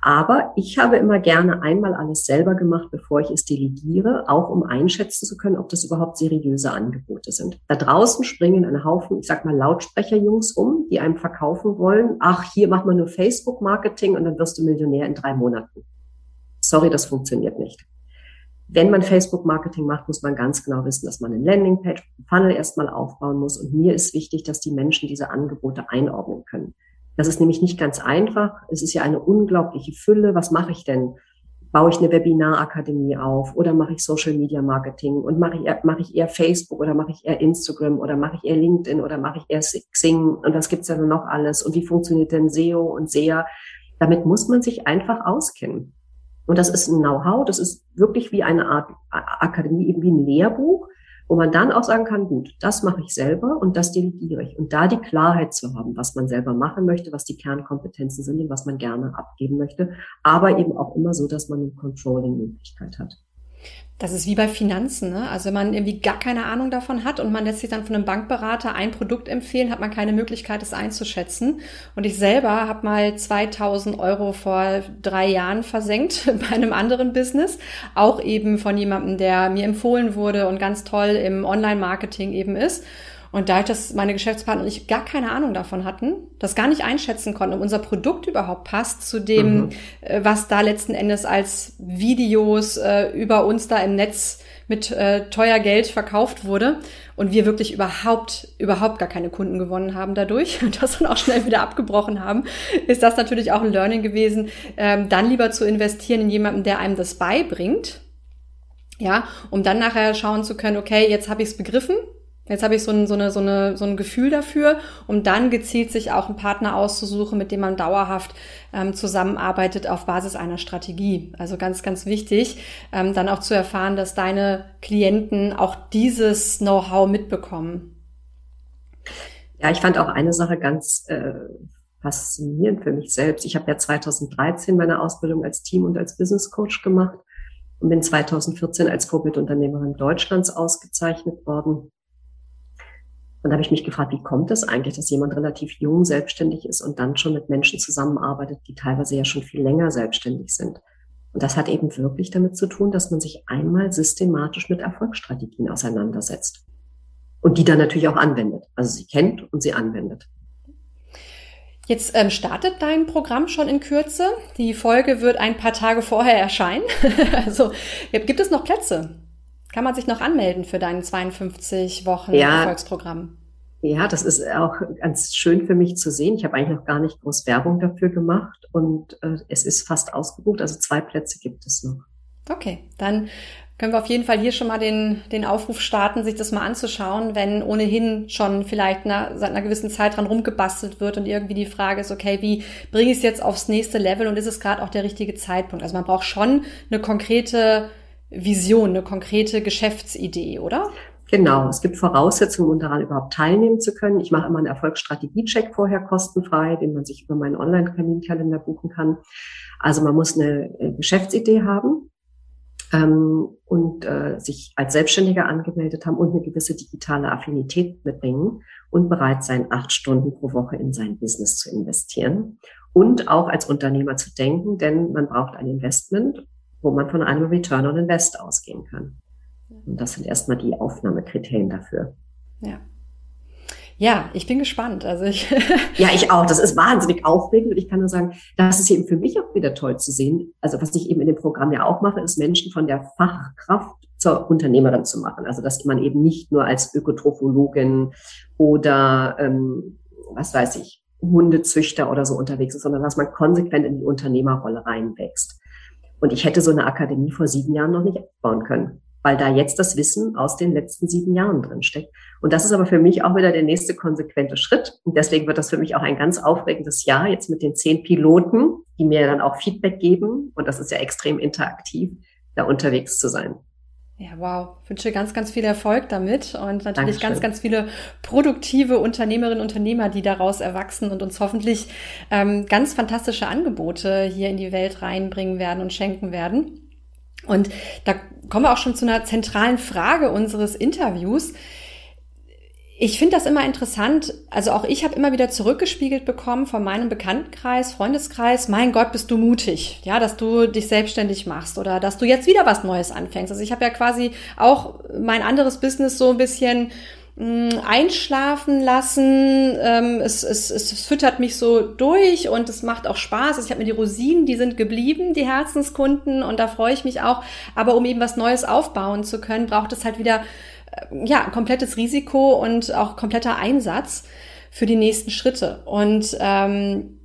Aber ich habe immer gerne einmal alles selber gemacht, bevor ich es delegiere, auch um einschätzen zu können, ob das überhaupt seriöse Angebote sind. Da draußen springen ein Haufen, ich sag mal, Lautsprecherjungs rum, die einem verkaufen wollen. Ach, hier mach mal nur Facebook-Marketing und dann wirst du Millionär in drei Monaten. Sorry, das funktioniert nicht. Wenn man Facebook-Marketing macht, muss man ganz genau wissen, dass man eine Landingpage, einen Funnel erstmal aufbauen muss. Und mir ist wichtig, dass die Menschen diese Angebote einordnen können. Das ist nämlich nicht ganz einfach. Es ist ja eine unglaubliche Fülle. Was mache ich denn? Baue ich eine Webinarakademie auf oder mache ich Social Media Marketing und mache ich, eher, mache ich eher Facebook oder mache ich eher Instagram oder mache ich eher LinkedIn oder mache ich eher Xing und was gibt's da noch alles und wie funktioniert denn SEO und SEA? Damit muss man sich einfach auskennen. Und das ist ein Know-how, das ist wirklich wie eine Art Akademie, eben wie ein Lehrbuch, wo man dann auch sagen kann, gut, das mache ich selber und das delegiere ich. Und da die Klarheit zu haben, was man selber machen möchte, was die Kernkompetenzen sind und was man gerne abgeben möchte, aber eben auch immer so, dass man eine Controlling-Möglichkeit hat. Das ist wie bei Finanzen, ne? Also wenn man irgendwie gar keine Ahnung davon hat und man lässt sich dann von einem Bankberater ein Produkt empfehlen, hat man keine Möglichkeit, es einzuschätzen. Und ich selber habe mal 2000 Euro vor drei Jahren versenkt bei einem anderen Business, auch eben von jemandem, der mir empfohlen wurde und ganz toll im Online-Marketing eben ist. Und da ich das meine Geschäftspartner und ich gar keine Ahnung davon hatten, das gar nicht einschätzen konnten, ob unser Produkt überhaupt passt zu dem, mhm. äh, was da letzten Endes als Videos äh, über uns da im Netz mit äh, teuer Geld verkauft wurde und wir wirklich überhaupt, überhaupt gar keine Kunden gewonnen haben dadurch und das dann auch schnell wieder abgebrochen haben, ist das natürlich auch ein Learning gewesen, ähm, dann lieber zu investieren in jemanden, der einem das beibringt, ja, um dann nachher schauen zu können, okay, jetzt habe ich es begriffen, Jetzt habe ich so ein, so, eine, so, eine, so ein Gefühl dafür, um dann gezielt sich auch einen Partner auszusuchen, mit dem man dauerhaft ähm, zusammenarbeitet auf Basis einer Strategie. Also ganz, ganz wichtig, ähm, dann auch zu erfahren, dass deine Klienten auch dieses Know-how mitbekommen. Ja, ich fand auch eine Sache ganz äh, faszinierend für mich selbst. Ich habe ja 2013 meine Ausbildung als Team- und als Business Coach gemacht und bin 2014 als Vorbildunternehmerin Deutschlands ausgezeichnet worden. Und da habe ich mich gefragt, wie kommt es eigentlich, dass jemand relativ jung selbstständig ist und dann schon mit Menschen zusammenarbeitet, die teilweise ja schon viel länger selbstständig sind. Und das hat eben wirklich damit zu tun, dass man sich einmal systematisch mit Erfolgsstrategien auseinandersetzt. Und die dann natürlich auch anwendet. Also sie kennt und sie anwendet. Jetzt ähm, startet dein Programm schon in Kürze. Die Folge wird ein paar Tage vorher erscheinen. also gibt es noch Plätze? Kann man sich noch anmelden für dein 52 Wochen ja, Erfolgsprogramm? Ja, das ist auch ganz schön für mich zu sehen. Ich habe eigentlich noch gar nicht groß Werbung dafür gemacht und äh, es ist fast ausgebucht. Also zwei Plätze gibt es noch. Okay, dann können wir auf jeden Fall hier schon mal den, den Aufruf starten, sich das mal anzuschauen, wenn ohnehin schon vielleicht na, seit einer gewissen Zeit dran rumgebastelt wird und irgendwie die Frage ist, okay, wie bringe ich es jetzt aufs nächste Level und ist es gerade auch der richtige Zeitpunkt? Also man braucht schon eine konkrete Vision, eine konkrete Geschäftsidee, oder? Genau, es gibt Voraussetzungen, um daran überhaupt teilnehmen zu können. Ich mache immer einen Erfolgsstrategie-Check vorher kostenfrei, den man sich über meinen Online-Terminkalender buchen kann. Also man muss eine äh, Geschäftsidee haben ähm, und äh, sich als Selbstständiger angemeldet haben und eine gewisse digitale Affinität mitbringen und bereit sein, acht Stunden pro Woche in sein Business zu investieren und auch als Unternehmer zu denken, denn man braucht ein Investment wo man von einem Return on Invest ausgehen kann. Und das sind erstmal die Aufnahmekriterien dafür. Ja. Ja, ich bin gespannt. Also ich ja, ich auch. Das ist wahnsinnig aufregend und ich kann nur sagen, das ist eben für mich auch wieder toll zu sehen. Also was ich eben in dem Programm ja auch mache, ist Menschen von der Fachkraft zur Unternehmerin zu machen. Also dass man eben nicht nur als Ökotrophologin oder ähm, was weiß ich Hundezüchter oder so unterwegs ist, sondern dass man konsequent in die Unternehmerrolle reinwächst. Und ich hätte so eine Akademie vor sieben Jahren noch nicht aufbauen können, weil da jetzt das Wissen aus den letzten sieben Jahren drin steckt. Und das ist aber für mich auch wieder der nächste konsequente Schritt. Und deswegen wird das für mich auch ein ganz aufregendes Jahr jetzt mit den zehn Piloten, die mir dann auch Feedback geben. Und das ist ja extrem interaktiv, da unterwegs zu sein. Ja, wow. Ich wünsche ganz, ganz viel Erfolg damit und natürlich Dankeschön. ganz, ganz viele produktive Unternehmerinnen und Unternehmer, die daraus erwachsen und uns hoffentlich ähm, ganz fantastische Angebote hier in die Welt reinbringen werden und schenken werden. Und da kommen wir auch schon zu einer zentralen Frage unseres Interviews. Ich finde das immer interessant. Also auch ich habe immer wieder zurückgespiegelt bekommen von meinem Bekanntenkreis, Freundeskreis. Mein Gott, bist du mutig, ja, dass du dich selbstständig machst oder dass du jetzt wieder was Neues anfängst. Also ich habe ja quasi auch mein anderes Business so ein bisschen mh, hm, einschlafen lassen. Ähm, es, es, es füttert mich so durch und es macht auch Spaß. Also ich habe mir die Rosinen, die sind geblieben, die Herzenskunden und da freue ich mich auch. Aber um eben was Neues aufbauen zu können, braucht es halt wieder ja, komplettes Risiko und auch kompletter Einsatz für die nächsten Schritte. Und ähm,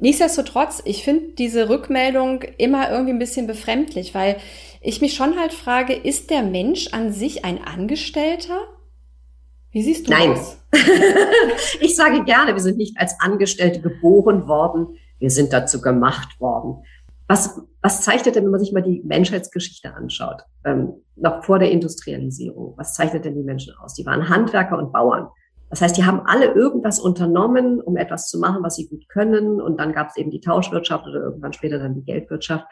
nichtsdestotrotz, ich finde diese Rückmeldung immer irgendwie ein bisschen befremdlich, weil ich mich schon halt frage, ist der Mensch an sich ein Angestellter? Wie siehst du Nein. das? ich sage gerne, wir sind nicht als Angestellte geboren worden, wir sind dazu gemacht worden. Was, was zeichnet denn, wenn man sich mal die Menschheitsgeschichte anschaut, ähm, noch vor der Industrialisierung, was zeichnet denn die Menschen aus? Die waren Handwerker und Bauern. Das heißt, die haben alle irgendwas unternommen, um etwas zu machen, was sie gut können. Und dann gab es eben die Tauschwirtschaft oder irgendwann später dann die Geldwirtschaft.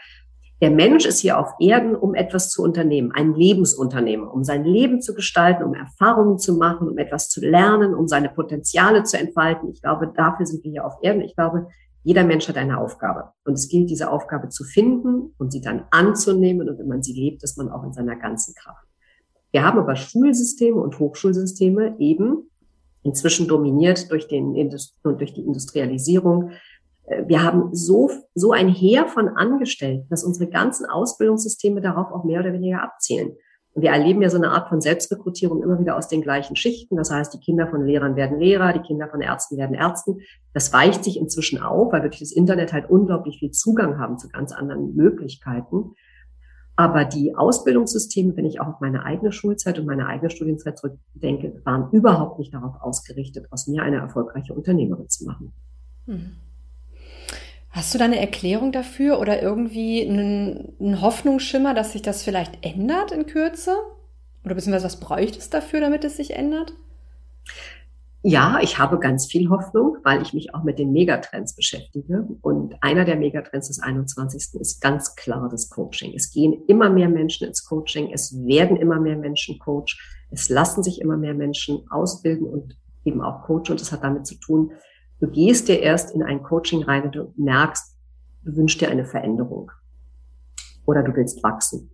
Der Mensch ist hier auf Erden, um etwas zu unternehmen, ein Lebensunternehmer, um sein Leben zu gestalten, um Erfahrungen zu machen, um etwas zu lernen, um seine Potenziale zu entfalten. Ich glaube, dafür sind wir hier auf Erden. Ich glaube, jeder Mensch hat eine Aufgabe und es gilt, diese Aufgabe zu finden und sie dann anzunehmen und wenn man sie lebt, ist man auch in seiner ganzen Kraft. Wir haben aber Schulsysteme und Hochschulsysteme eben inzwischen dominiert durch, den, durch die Industrialisierung. Äh, wir haben so, so ein Heer von Angestellten, dass unsere ganzen Ausbildungssysteme darauf auch mehr oder weniger abzielen. Wir erleben ja so eine Art von Selbstrekrutierung immer wieder aus den gleichen Schichten. Das heißt, die Kinder von Lehrern werden Lehrer, die Kinder von Ärzten werden Ärzten. Das weicht sich inzwischen auf, weil wir durch das Internet halt unglaublich viel Zugang haben zu ganz anderen Möglichkeiten. Aber die Ausbildungssysteme, wenn ich auch auf meine eigene Schulzeit und meine eigene Studienzeit zurückdenke, waren überhaupt nicht darauf ausgerichtet, aus mir eine erfolgreiche Unternehmerin zu machen. Hm. Hast du da eine Erklärung dafür oder irgendwie einen, einen Hoffnungsschimmer, dass sich das vielleicht ändert in Kürze? Oder beziehungsweise was bräuchte es dafür, damit es sich ändert? Ja, ich habe ganz viel Hoffnung, weil ich mich auch mit den Megatrends beschäftige. Und einer der Megatrends des 21. ist ganz klar das Coaching. Es gehen immer mehr Menschen ins Coaching. Es werden immer mehr Menschen Coach. Es lassen sich immer mehr Menschen ausbilden und eben auch Coach. Und das hat damit zu tun, Du gehst dir erst in ein Coaching rein und du merkst, du wünschst dir eine Veränderung oder du willst wachsen.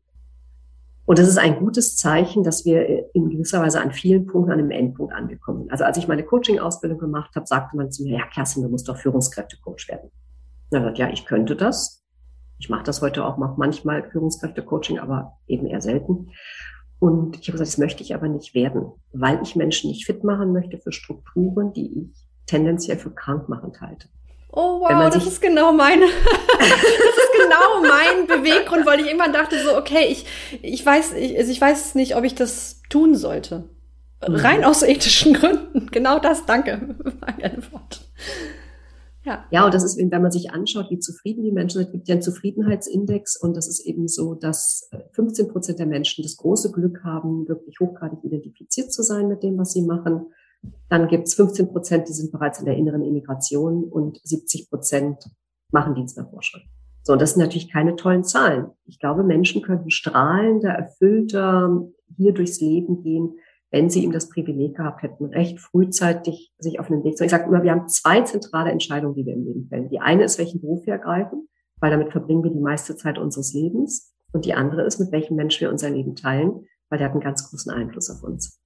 Und das ist ein gutes Zeichen, dass wir in gewisser Weise an vielen Punkten an einem Endpunkt angekommen sind. Also als ich meine Coaching-Ausbildung gemacht habe, sagte man zu mir, ja, Kerstin, du musst doch Führungskräftecoach werden. Und dann hat ja, ich könnte das. Ich mache das heute auch mache manchmal Führungskräfte-Coaching, aber eben eher selten. Und ich habe gesagt, das möchte ich aber nicht werden, weil ich Menschen nicht fit machen möchte für Strukturen, die ich tendenziell für krankmachend halte. Oh wow, das ist genau meine, das ist genau mein Beweggrund, weil ich irgendwann dachte so, okay, ich, ich weiß, ich, also ich weiß nicht, ob ich das tun sollte. Mhm. Rein aus ethischen Gründen. Genau das, danke. Meine Antwort. Ja. ja, und das ist, wenn man sich anschaut, wie zufrieden die Menschen sind, es gibt ja einen Zufriedenheitsindex und das ist eben so, dass 15 Prozent der Menschen das große Glück haben, wirklich hochgradig identifiziert zu sein mit dem, was sie machen. Dann gibt es 15 Prozent, die sind bereits in der inneren Immigration und 70 Prozent machen Dienst nach Vorschrift. So, und das sind natürlich keine tollen Zahlen. Ich glaube, Menschen könnten strahlender, erfüllter hier durchs Leben gehen, wenn sie ihm das Privileg gehabt hätten, recht frühzeitig sich auf den Weg zu. Ich sage immer, wir haben zwei zentrale Entscheidungen, die wir im Leben fällen. Die eine ist, welchen Beruf wir ergreifen, weil damit verbringen wir die meiste Zeit unseres Lebens. Und die andere ist, mit welchem Menschen wir unser Leben teilen, weil der hat einen ganz großen Einfluss auf uns.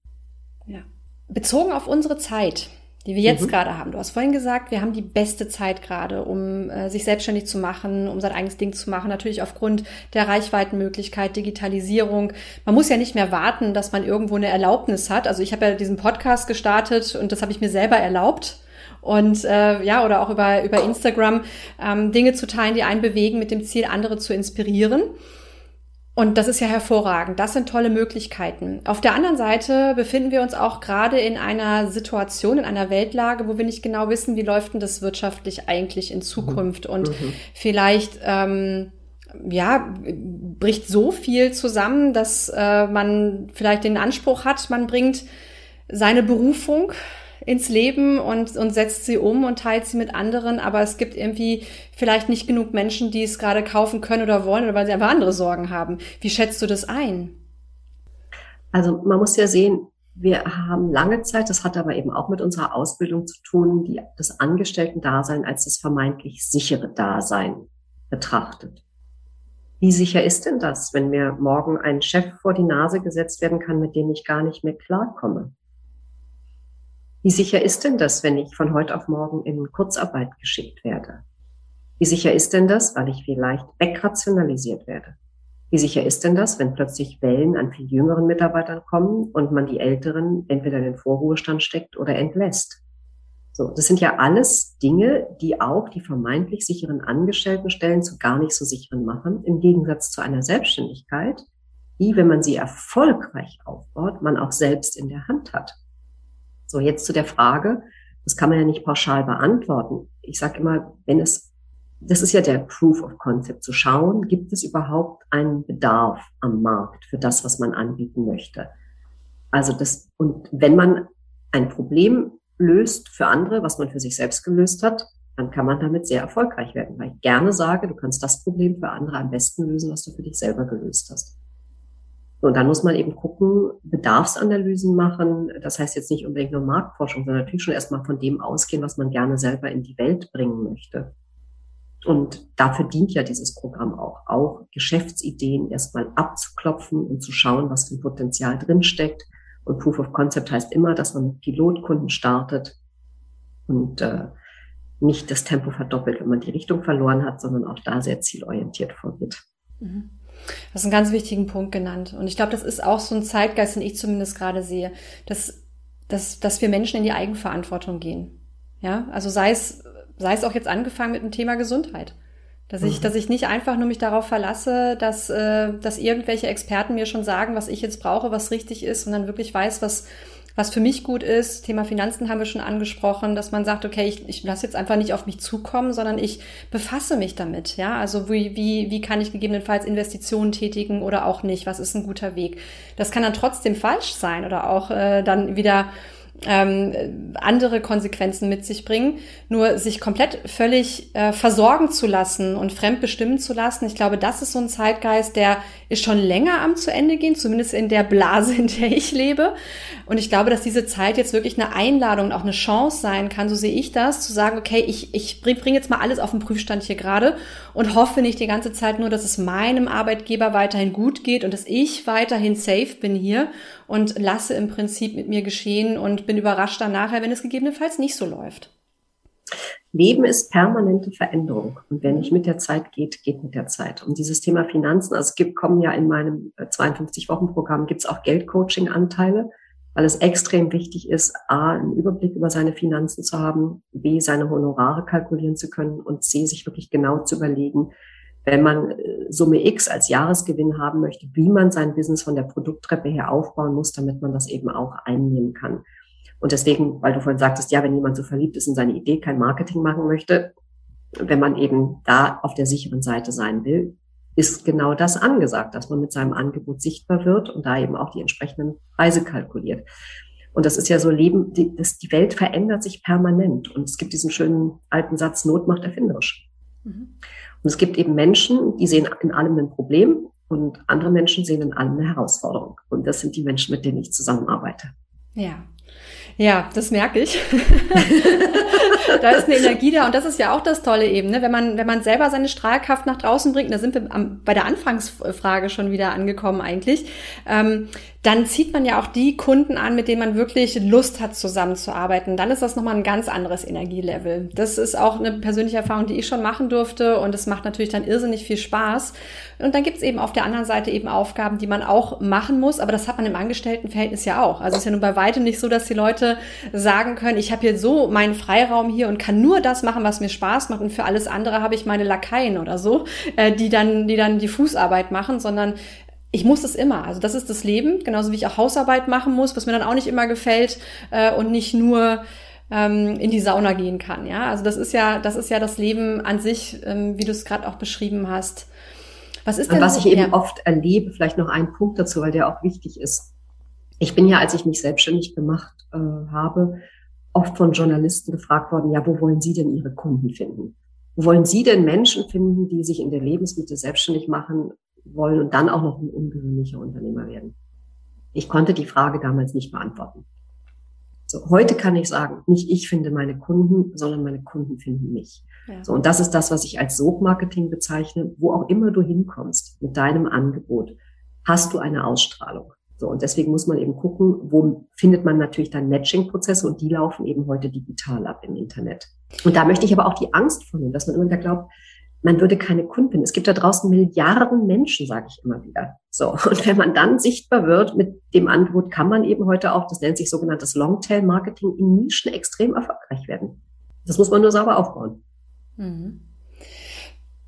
Ja. Bezogen auf unsere Zeit, die wir jetzt mhm. gerade haben. Du hast vorhin gesagt, wir haben die beste Zeit gerade, um äh, sich selbstständig zu machen, um sein eigenes Ding zu machen. Natürlich aufgrund der Reichweitenmöglichkeit, Digitalisierung. Man muss ja nicht mehr warten, dass man irgendwo eine Erlaubnis hat. Also ich habe ja diesen Podcast gestartet und das habe ich mir selber erlaubt und äh, ja oder auch über über Instagram ähm, Dinge zu teilen, die einen bewegen, mit dem Ziel, andere zu inspirieren. Und das ist ja hervorragend. Das sind tolle Möglichkeiten. Auf der anderen Seite befinden wir uns auch gerade in einer Situation, in einer Weltlage, wo wir nicht genau wissen, wie läuft denn das wirtschaftlich eigentlich in Zukunft. Mhm. Und mhm. vielleicht, ähm, ja, bricht so viel zusammen, dass äh, man vielleicht den Anspruch hat, man bringt seine Berufung ins Leben und, und setzt sie um und teilt sie mit anderen, aber es gibt irgendwie vielleicht nicht genug Menschen, die es gerade kaufen können oder wollen oder weil sie einfach andere Sorgen haben. Wie schätzt du das ein? Also man muss ja sehen, wir haben lange Zeit, das hat aber eben auch mit unserer Ausbildung zu tun, die, das Angestellten-Dasein als das vermeintlich sichere Dasein betrachtet. Wie sicher ist denn das, wenn mir morgen ein Chef vor die Nase gesetzt werden kann, mit dem ich gar nicht mehr klarkomme? Wie sicher ist denn das, wenn ich von heute auf morgen in Kurzarbeit geschickt werde? Wie sicher ist denn das, weil ich vielleicht wegrationalisiert werde? Wie sicher ist denn das, wenn plötzlich Wellen an viel jüngeren Mitarbeitern kommen und man die Älteren entweder in den Vorruhestand steckt oder entlässt? So, das sind ja alles Dinge, die auch die vermeintlich sicheren Angestelltenstellen zu gar nicht so sicheren machen, im Gegensatz zu einer Selbstständigkeit, die, wenn man sie erfolgreich aufbaut, man auch selbst in der Hand hat. So, jetzt zu der Frage, das kann man ja nicht pauschal beantworten. Ich sage immer, wenn es, das ist ja der Proof of Concept, zu schauen, gibt es überhaupt einen Bedarf am Markt für das, was man anbieten möchte. Also das, und wenn man ein Problem löst für andere, was man für sich selbst gelöst hat, dann kann man damit sehr erfolgreich werden, weil ich gerne sage, du kannst das Problem für andere am besten lösen, was du für dich selber gelöst hast. Und dann muss man eben gucken, Bedarfsanalysen machen. Das heißt jetzt nicht unbedingt nur Marktforschung, sondern natürlich schon erstmal von dem ausgehen, was man gerne selber in die Welt bringen möchte. Und dafür dient ja dieses Programm auch, auch Geschäftsideen erstmal abzuklopfen und zu schauen, was für Potenzial drinsteckt. Und Proof of Concept heißt immer, dass man mit Pilotkunden startet und äh, nicht das Tempo verdoppelt, wenn man die Richtung verloren hat, sondern auch da sehr zielorientiert vorgeht. Mhm. Du hast einen ganz wichtigen Punkt genannt. Und ich glaube, das ist auch so ein Zeitgeist, den ich zumindest gerade sehe, dass, dass, dass wir Menschen in die Eigenverantwortung gehen. Ja, also sei es, sei es auch jetzt angefangen mit dem Thema Gesundheit. Dass ich, mhm. dass ich nicht einfach nur mich darauf verlasse, dass, äh, dass irgendwelche Experten mir schon sagen, was ich jetzt brauche, was richtig ist und dann wirklich weiß, was, was für mich gut ist, Thema Finanzen haben wir schon angesprochen, dass man sagt, okay, ich, ich lasse jetzt einfach nicht auf mich zukommen, sondern ich befasse mich damit. Ja, also wie, wie, wie kann ich gegebenenfalls Investitionen tätigen oder auch nicht? Was ist ein guter Weg? Das kann dann trotzdem falsch sein oder auch äh, dann wieder ähm, andere Konsequenzen mit sich bringen. Nur sich komplett völlig äh, versorgen zu lassen und fremdbestimmen zu lassen, ich glaube, das ist so ein Zeitgeist, der ist schon länger am zu Ende gehen, zumindest in der Blase, in der ich lebe. Und ich glaube, dass diese Zeit jetzt wirklich eine Einladung und auch eine Chance sein kann, so sehe ich das, zu sagen, okay, ich, ich bringe bring jetzt mal alles auf den Prüfstand hier gerade und hoffe nicht die ganze Zeit nur, dass es meinem Arbeitgeber weiterhin gut geht und dass ich weiterhin safe bin hier und lasse im Prinzip mit mir geschehen und bin überrascht dann nachher, wenn es gegebenenfalls nicht so läuft. Leben ist permanente Veränderung. Und wenn nicht mit der Zeit geht, geht mit der Zeit. Und dieses Thema Finanzen, also es gibt, kommen ja in meinem 52-Wochen-Programm, äh, gibt es auch Geldcoaching-Anteile, weil es extrem wichtig ist, A, einen Überblick über seine Finanzen zu haben, B, seine Honorare kalkulieren zu können und C, sich wirklich genau zu überlegen, wenn man äh, Summe X als Jahresgewinn haben möchte, wie man sein Business von der Produkttreppe her aufbauen muss, damit man das eben auch einnehmen kann. Und deswegen, weil du vorhin sagtest, ja, wenn jemand so verliebt ist in seine Idee, kein Marketing machen möchte, wenn man eben da auf der sicheren Seite sein will, ist genau das angesagt, dass man mit seinem Angebot sichtbar wird und da eben auch die entsprechenden Preise kalkuliert. Und das ist ja so Leben, die, das, die Welt verändert sich permanent. Und es gibt diesen schönen alten Satz, Not macht erfinderisch. Mhm. Und es gibt eben Menschen, die sehen in allem ein Problem und andere Menschen sehen in allem eine Herausforderung. Und das sind die Menschen, mit denen ich zusammenarbeite. Ja. Ja, das merke ich. da ist eine Energie da und das ist ja auch das Tolle eben, ne? wenn man wenn man selber seine Strahlkraft nach draußen bringt. Da sind wir am, bei der Anfangsfrage schon wieder angekommen eigentlich. Ähm, dann zieht man ja auch die Kunden an, mit denen man wirklich Lust hat, zusammenzuarbeiten. Dann ist das nochmal ein ganz anderes Energielevel. Das ist auch eine persönliche Erfahrung, die ich schon machen durfte und es macht natürlich dann irrsinnig viel Spaß. Und dann gibt es eben auf der anderen Seite eben Aufgaben, die man auch machen muss, aber das hat man im Angestelltenverhältnis ja auch. Also es ist ja nun bei weitem nicht so, dass die Leute sagen können, ich habe hier so meinen Freiraum hier und kann nur das machen, was mir Spaß macht und für alles andere habe ich meine Lakaien oder so, äh, die dann, die dann die Fußarbeit machen, sondern ich muss es immer. Also das ist das Leben, genauso wie ich auch Hausarbeit machen muss, was mir dann auch nicht immer gefällt äh, und nicht nur ähm, in die Sauna gehen kann. Ja, also das ist ja, das ist ja das Leben an sich, ähm, wie du es gerade auch beschrieben hast. Was ist denn? Und was ich eben ja. oft erlebe, vielleicht noch ein Punkt dazu, weil der auch wichtig ist. Ich bin ja, als ich mich selbstständig gemacht äh, habe, oft von Journalisten gefragt worden, ja, wo wollen Sie denn Ihre Kunden finden? Wo wollen Sie denn Menschen finden, die sich in der Lebensmittel selbstständig machen wollen und dann auch noch ein ungewöhnlicher Unternehmer werden? Ich konnte die Frage damals nicht beantworten. So, heute kann ich sagen, nicht ich finde meine Kunden, sondern meine Kunden finden mich. Ja. So, und das ist das, was ich als Sogmarketing bezeichne. Wo auch immer du hinkommst mit deinem Angebot, hast du eine Ausstrahlung. So, und deswegen muss man eben gucken, wo findet man natürlich dann Matching-Prozesse und die laufen eben heute digital ab im Internet. Und da möchte ich aber auch die Angst von nehmen, dass man immer wieder glaubt, man würde keine Kunden. Es gibt da draußen Milliarden Menschen, sage ich immer wieder. So. Und wenn man dann sichtbar wird mit dem Angebot, kann man eben heute auch, das nennt sich sogenanntes Longtail-Marketing, in Nischen extrem erfolgreich werden. Das muss man nur sauber aufbauen. Mhm.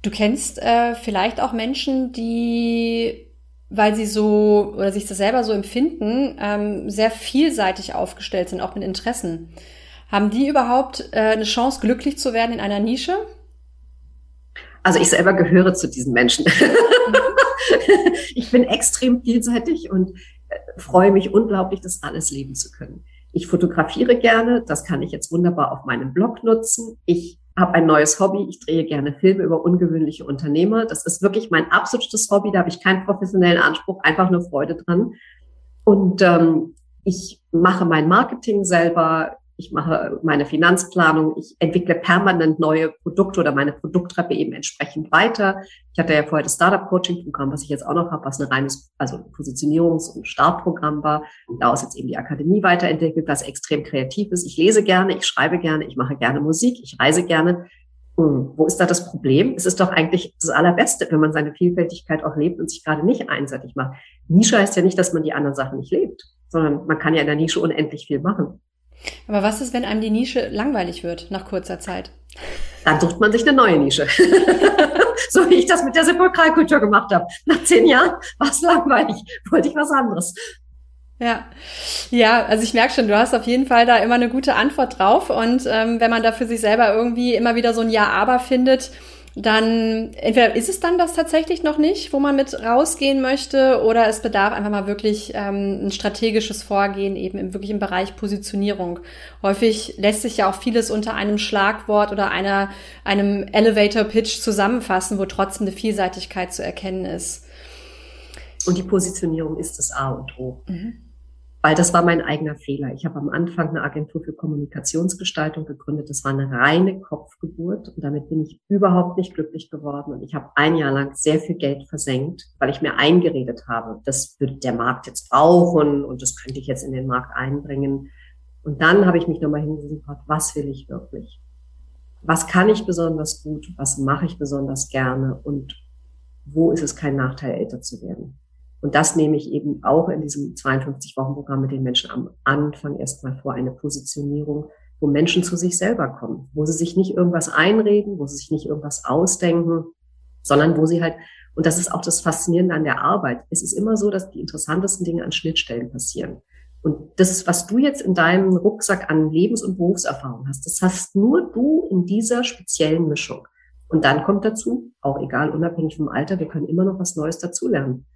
Du kennst äh, vielleicht auch Menschen, die weil sie so oder sich das selber so empfinden, ähm, sehr vielseitig aufgestellt sind, auch mit Interessen. Haben die überhaupt äh, eine Chance, glücklich zu werden in einer Nische? Also ich selber gehöre zu diesen Menschen. ich bin extrem vielseitig und äh, freue mich unglaublich, das alles leben zu können. Ich fotografiere gerne, das kann ich jetzt wunderbar auf meinem Blog nutzen. Ich habe ein neues Hobby, ich drehe gerne Filme über ungewöhnliche Unternehmer. Das ist wirklich mein absolutes Hobby, da habe ich keinen professionellen Anspruch, einfach nur Freude dran. Und ähm, ich mache mein Marketing selber, ich mache meine Finanzplanung, ich entwickle permanent neue Produkte oder meine Produkttreppe eben entsprechend weiter. Ich hatte ja vorher das Startup-Coaching-Programm, was ich jetzt auch noch habe, was ein reines, also Positionierungs- und Startprogramm war. Daraus jetzt eben die Akademie weiterentwickelt, was extrem kreativ ist. Ich lese gerne, ich schreibe gerne, ich mache gerne Musik, ich reise gerne. Hm, wo ist da das Problem? Es ist doch eigentlich das Allerbeste, wenn man seine Vielfältigkeit auch lebt und sich gerade nicht einseitig macht. Nische heißt ja nicht, dass man die anderen Sachen nicht lebt, sondern man kann ja in der Nische unendlich viel machen. Aber was ist, wenn einem die Nische langweilig wird nach kurzer Zeit? Dann sucht man sich eine neue Nische. so wie ich das mit der Sepulkralkultur gemacht habe. Nach zehn Jahren war es langweilig, wollte ich was anderes. Ja, ja, also ich merke schon, du hast auf jeden Fall da immer eine gute Antwort drauf. Und ähm, wenn man da für sich selber irgendwie immer wieder so ein Ja-Aber findet, dann entweder ist es dann das tatsächlich noch nicht, wo man mit rausgehen möchte, oder es bedarf einfach mal wirklich ähm, ein strategisches Vorgehen eben im, wirklich im Bereich Positionierung. Häufig lässt sich ja auch vieles unter einem Schlagwort oder einer, einem Elevator Pitch zusammenfassen, wo trotzdem eine Vielseitigkeit zu erkennen ist. Und die Positionierung ist das A und O. Mhm weil das war mein eigener Fehler. Ich habe am Anfang eine Agentur für Kommunikationsgestaltung gegründet. Das war eine reine Kopfgeburt und damit bin ich überhaupt nicht glücklich geworden. Und ich habe ein Jahr lang sehr viel Geld versenkt, weil ich mir eingeredet habe, das wird der Markt jetzt brauchen und das könnte ich jetzt in den Markt einbringen. Und dann habe ich mich nochmal gefragt, was will ich wirklich? Was kann ich besonders gut? Was mache ich besonders gerne? Und wo ist es kein Nachteil, älter zu werden? Und das nehme ich eben auch in diesem 52-Wochen-Programm mit den Menschen am Anfang erstmal vor, eine Positionierung, wo Menschen zu sich selber kommen, wo sie sich nicht irgendwas einreden, wo sie sich nicht irgendwas ausdenken, sondern wo sie halt, und das ist auch das Faszinierende an der Arbeit, es ist immer so, dass die interessantesten Dinge an Schnittstellen passieren. Und das was du jetzt in deinem Rucksack an Lebens- und Berufserfahrung hast, das hast nur du in dieser speziellen Mischung. Und dann kommt dazu, auch egal, unabhängig vom Alter, wir können immer noch was Neues dazulernen.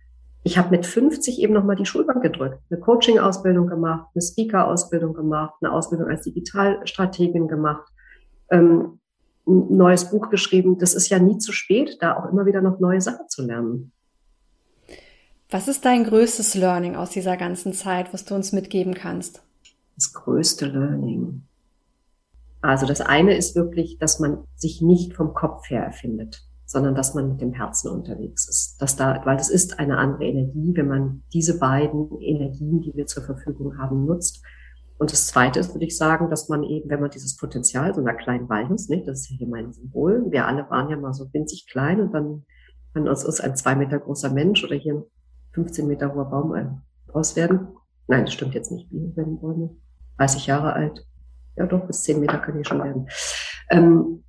Ich habe mit 50 eben nochmal die Schulbank gedrückt, eine Coaching-Ausbildung gemacht, eine Speaker-Ausbildung gemacht, eine Ausbildung als Digitalstrategin gemacht, ähm, ein neues Buch geschrieben. Das ist ja nie zu spät, da auch immer wieder noch neue Sachen zu lernen. Was ist dein größtes Learning aus dieser ganzen Zeit, was du uns mitgeben kannst? Das größte Learning. Also das eine ist wirklich, dass man sich nicht vom Kopf her erfindet sondern dass man mit dem Herzen unterwegs ist. Dass da, weil das ist eine andere Energie, wenn man diese beiden Energien, die wir zur Verfügung haben, nutzt. Und das Zweite ist, würde ich sagen, dass man eben, wenn man dieses Potenzial so einer kleinen Walnuss, nicht, das ist ja hier mein Symbol, wir alle waren ja mal so winzig klein und dann kann uns ist ein zwei Meter großer Mensch oder hier ein 15 Meter hoher Baum aus werden. Nein, das stimmt jetzt nicht. Wie werden Bäume? 30 Jahre alt. Ja, doch, bis 10 Meter kann ich schon werden. Ähm,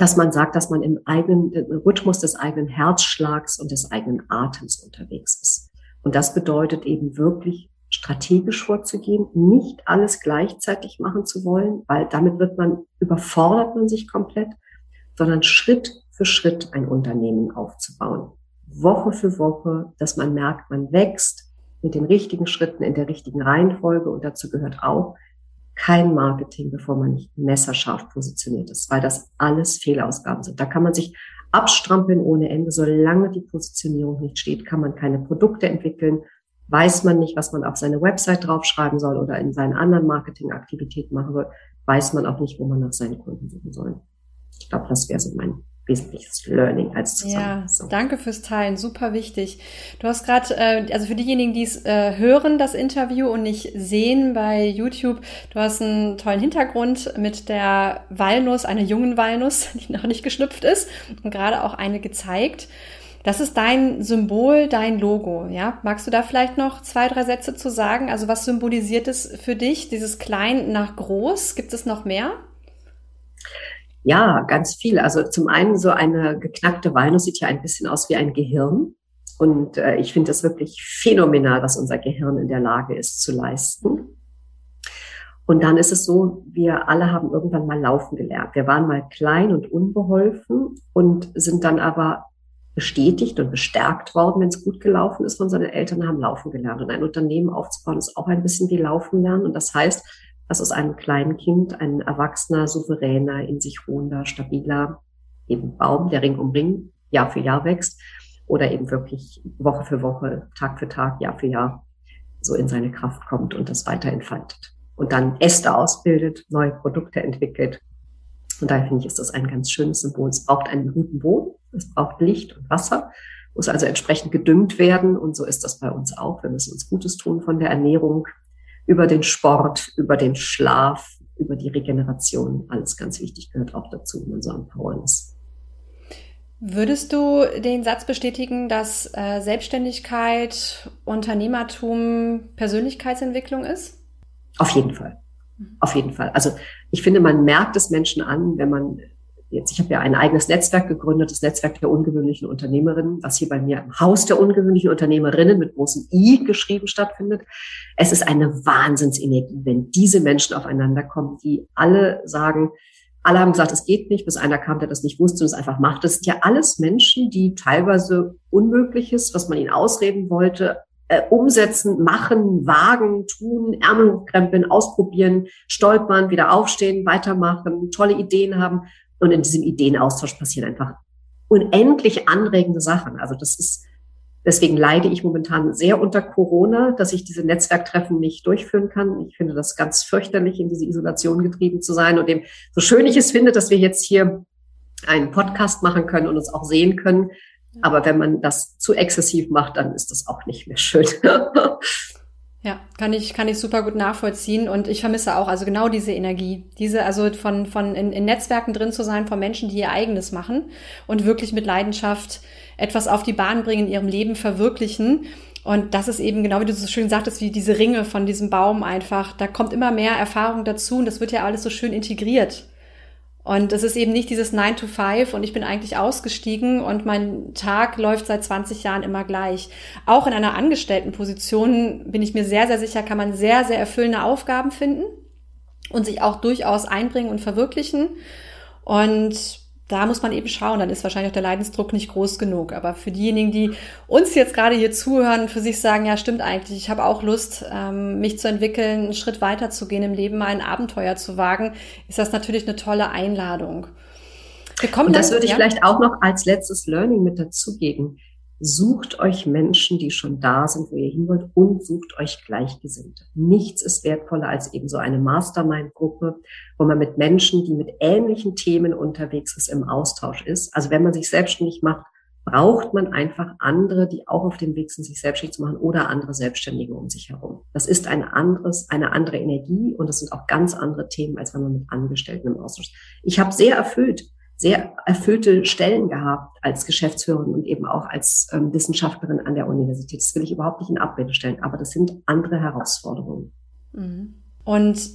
dass man sagt, dass man im eigenen im Rhythmus des eigenen Herzschlags und des eigenen Atems unterwegs ist. Und das bedeutet eben wirklich strategisch vorzugehen, nicht alles gleichzeitig machen zu wollen, weil damit wird man, überfordert man sich komplett, sondern Schritt für Schritt ein Unternehmen aufzubauen. Woche für Woche, dass man merkt, man wächst mit den richtigen Schritten in der richtigen Reihenfolge und dazu gehört auch, kein Marketing, bevor man nicht messerscharf positioniert ist, weil das alles Fehlausgaben sind. Da kann man sich abstrampeln ohne Ende. Solange die Positionierung nicht steht, kann man keine Produkte entwickeln. Weiß man nicht, was man auf seine Website draufschreiben soll oder in seinen anderen Marketingaktivitäten machen soll, weiß man auch nicht, wo man nach seinen Kunden suchen soll. Ich glaube, das wäre so mein wesentliches Learning als Zusammenfassung. Ja, danke fürs Teilen, super wichtig. Du hast gerade, äh, also für diejenigen, die es äh, hören, das Interview und nicht sehen bei YouTube, du hast einen tollen Hintergrund mit der Walnuss, einer jungen Walnuss, die noch nicht geschlüpft ist und gerade auch eine gezeigt. Das ist dein Symbol, dein Logo, ja? Magst du da vielleicht noch zwei, drei Sätze zu sagen? Also was symbolisiert es für dich, dieses klein nach groß? Gibt es noch mehr? Ja, ganz viel. Also zum einen so eine geknackte Walnuss sieht ja ein bisschen aus wie ein Gehirn. Und äh, ich finde das wirklich phänomenal, was unser Gehirn in der Lage ist zu leisten. Und dann ist es so, wir alle haben irgendwann mal laufen gelernt. Wir waren mal klein und unbeholfen und sind dann aber bestätigt und bestärkt worden, wenn es gut gelaufen ist von unseren Eltern, haben laufen gelernt. Und ein Unternehmen aufzubauen ist auch ein bisschen wie laufen lernen. Und das heißt, dass aus einem kleinen Kind ein erwachsener, souveräner, in sich ruhender, stabiler eben Baum, der Ring um Ring Jahr für Jahr wächst oder eben wirklich Woche für Woche, Tag für Tag, Jahr für Jahr so in seine Kraft kommt und das weiter entfaltet. und dann Äste ausbildet, neue Produkte entwickelt. Und daher finde ich, ist das ein ganz schönes Symbol. Es braucht einen guten Boden, es braucht Licht und Wasser, muss also entsprechend gedüngt werden. Und so ist das bei uns auch. Wir müssen uns Gutes tun von der Ernährung über den Sport, über den Schlaf, über die Regeneration. Alles ganz wichtig gehört auch dazu, wenn man so am Powern ist. Würdest du den Satz bestätigen, dass äh, Selbstständigkeit, Unternehmertum Persönlichkeitsentwicklung ist? Auf jeden Fall. Auf jeden Fall. Also ich finde, man merkt es Menschen an, wenn man jetzt, ich habe ja ein eigenes Netzwerk gegründet, das Netzwerk der ungewöhnlichen Unternehmerinnen, was hier bei mir im Haus der ungewöhnlichen Unternehmerinnen mit großem I geschrieben stattfindet. Es ist eine Wahnsinnsenergie, wenn diese Menschen aufeinander kommen, die alle sagen, alle haben gesagt, es geht nicht, bis einer kam, der das nicht wusste und es einfach macht. Das sind ja alles Menschen, die teilweise Unmögliches, was man ihnen ausreden wollte, äh, umsetzen, machen, wagen, tun, Ärmel hochkrempeln, ausprobieren, stolpern, wieder aufstehen, weitermachen, tolle Ideen haben. Und in diesem Ideenaustausch passieren einfach unendlich anregende Sachen. Also das ist, deswegen leide ich momentan sehr unter Corona, dass ich diese Netzwerktreffen nicht durchführen kann. Ich finde das ganz fürchterlich, in diese Isolation getrieben zu sein. Und dem, so schön ich es finde, dass wir jetzt hier einen Podcast machen können und uns auch sehen können, aber wenn man das zu exzessiv macht, dann ist das auch nicht mehr schön. ja, kann ich, kann ich super gut nachvollziehen. Und ich vermisse auch also genau diese Energie. Diese, also von, von in, in Netzwerken drin zu sein, von Menschen, die ihr eigenes machen und wirklich mit Leidenschaft etwas auf die Bahn bringen, in ihrem Leben verwirklichen. Und das ist eben genau, wie du so schön sagtest, wie diese Ringe von diesem Baum einfach. Da kommt immer mehr Erfahrung dazu und das wird ja alles so schön integriert. Und es ist eben nicht dieses 9 to 5 und ich bin eigentlich ausgestiegen und mein Tag läuft seit 20 Jahren immer gleich. Auch in einer Angestelltenposition bin ich mir sehr, sehr sicher, kann man sehr, sehr erfüllende Aufgaben finden und sich auch durchaus einbringen und verwirklichen. Und da muss man eben schauen, dann ist wahrscheinlich auch der Leidensdruck nicht groß genug. Aber für diejenigen, die uns jetzt gerade hier zuhören, für sich sagen, ja, stimmt eigentlich, ich habe auch Lust, ähm, mich zu entwickeln, einen Schritt weiter zu gehen im Leben, mal ein Abenteuer zu wagen, ist das natürlich eine tolle Einladung. Wir kommen Und das dann, würde ich ja? vielleicht auch noch als letztes Learning mit dazugeben. Sucht euch Menschen, die schon da sind, wo ihr hin wollt und sucht euch Gleichgesinnte. Nichts ist wertvoller als eben so eine Mastermind-Gruppe, wo man mit Menschen, die mit ähnlichen Themen unterwegs ist, im Austausch ist. Also wenn man sich selbstständig macht, braucht man einfach andere, die auch auf dem Weg sind, sich selbstständig zu machen oder andere Selbstständige um sich herum. Das ist ein anderes, eine andere Energie und das sind auch ganz andere Themen, als wenn man mit Angestellten im Austausch ist. Ich habe sehr erfüllt sehr erfüllte Stellen gehabt als Geschäftsführerin und eben auch als ähm, Wissenschaftlerin an der Universität. Das will ich überhaupt nicht in Abrede stellen, aber das sind andere Herausforderungen. Mhm. Und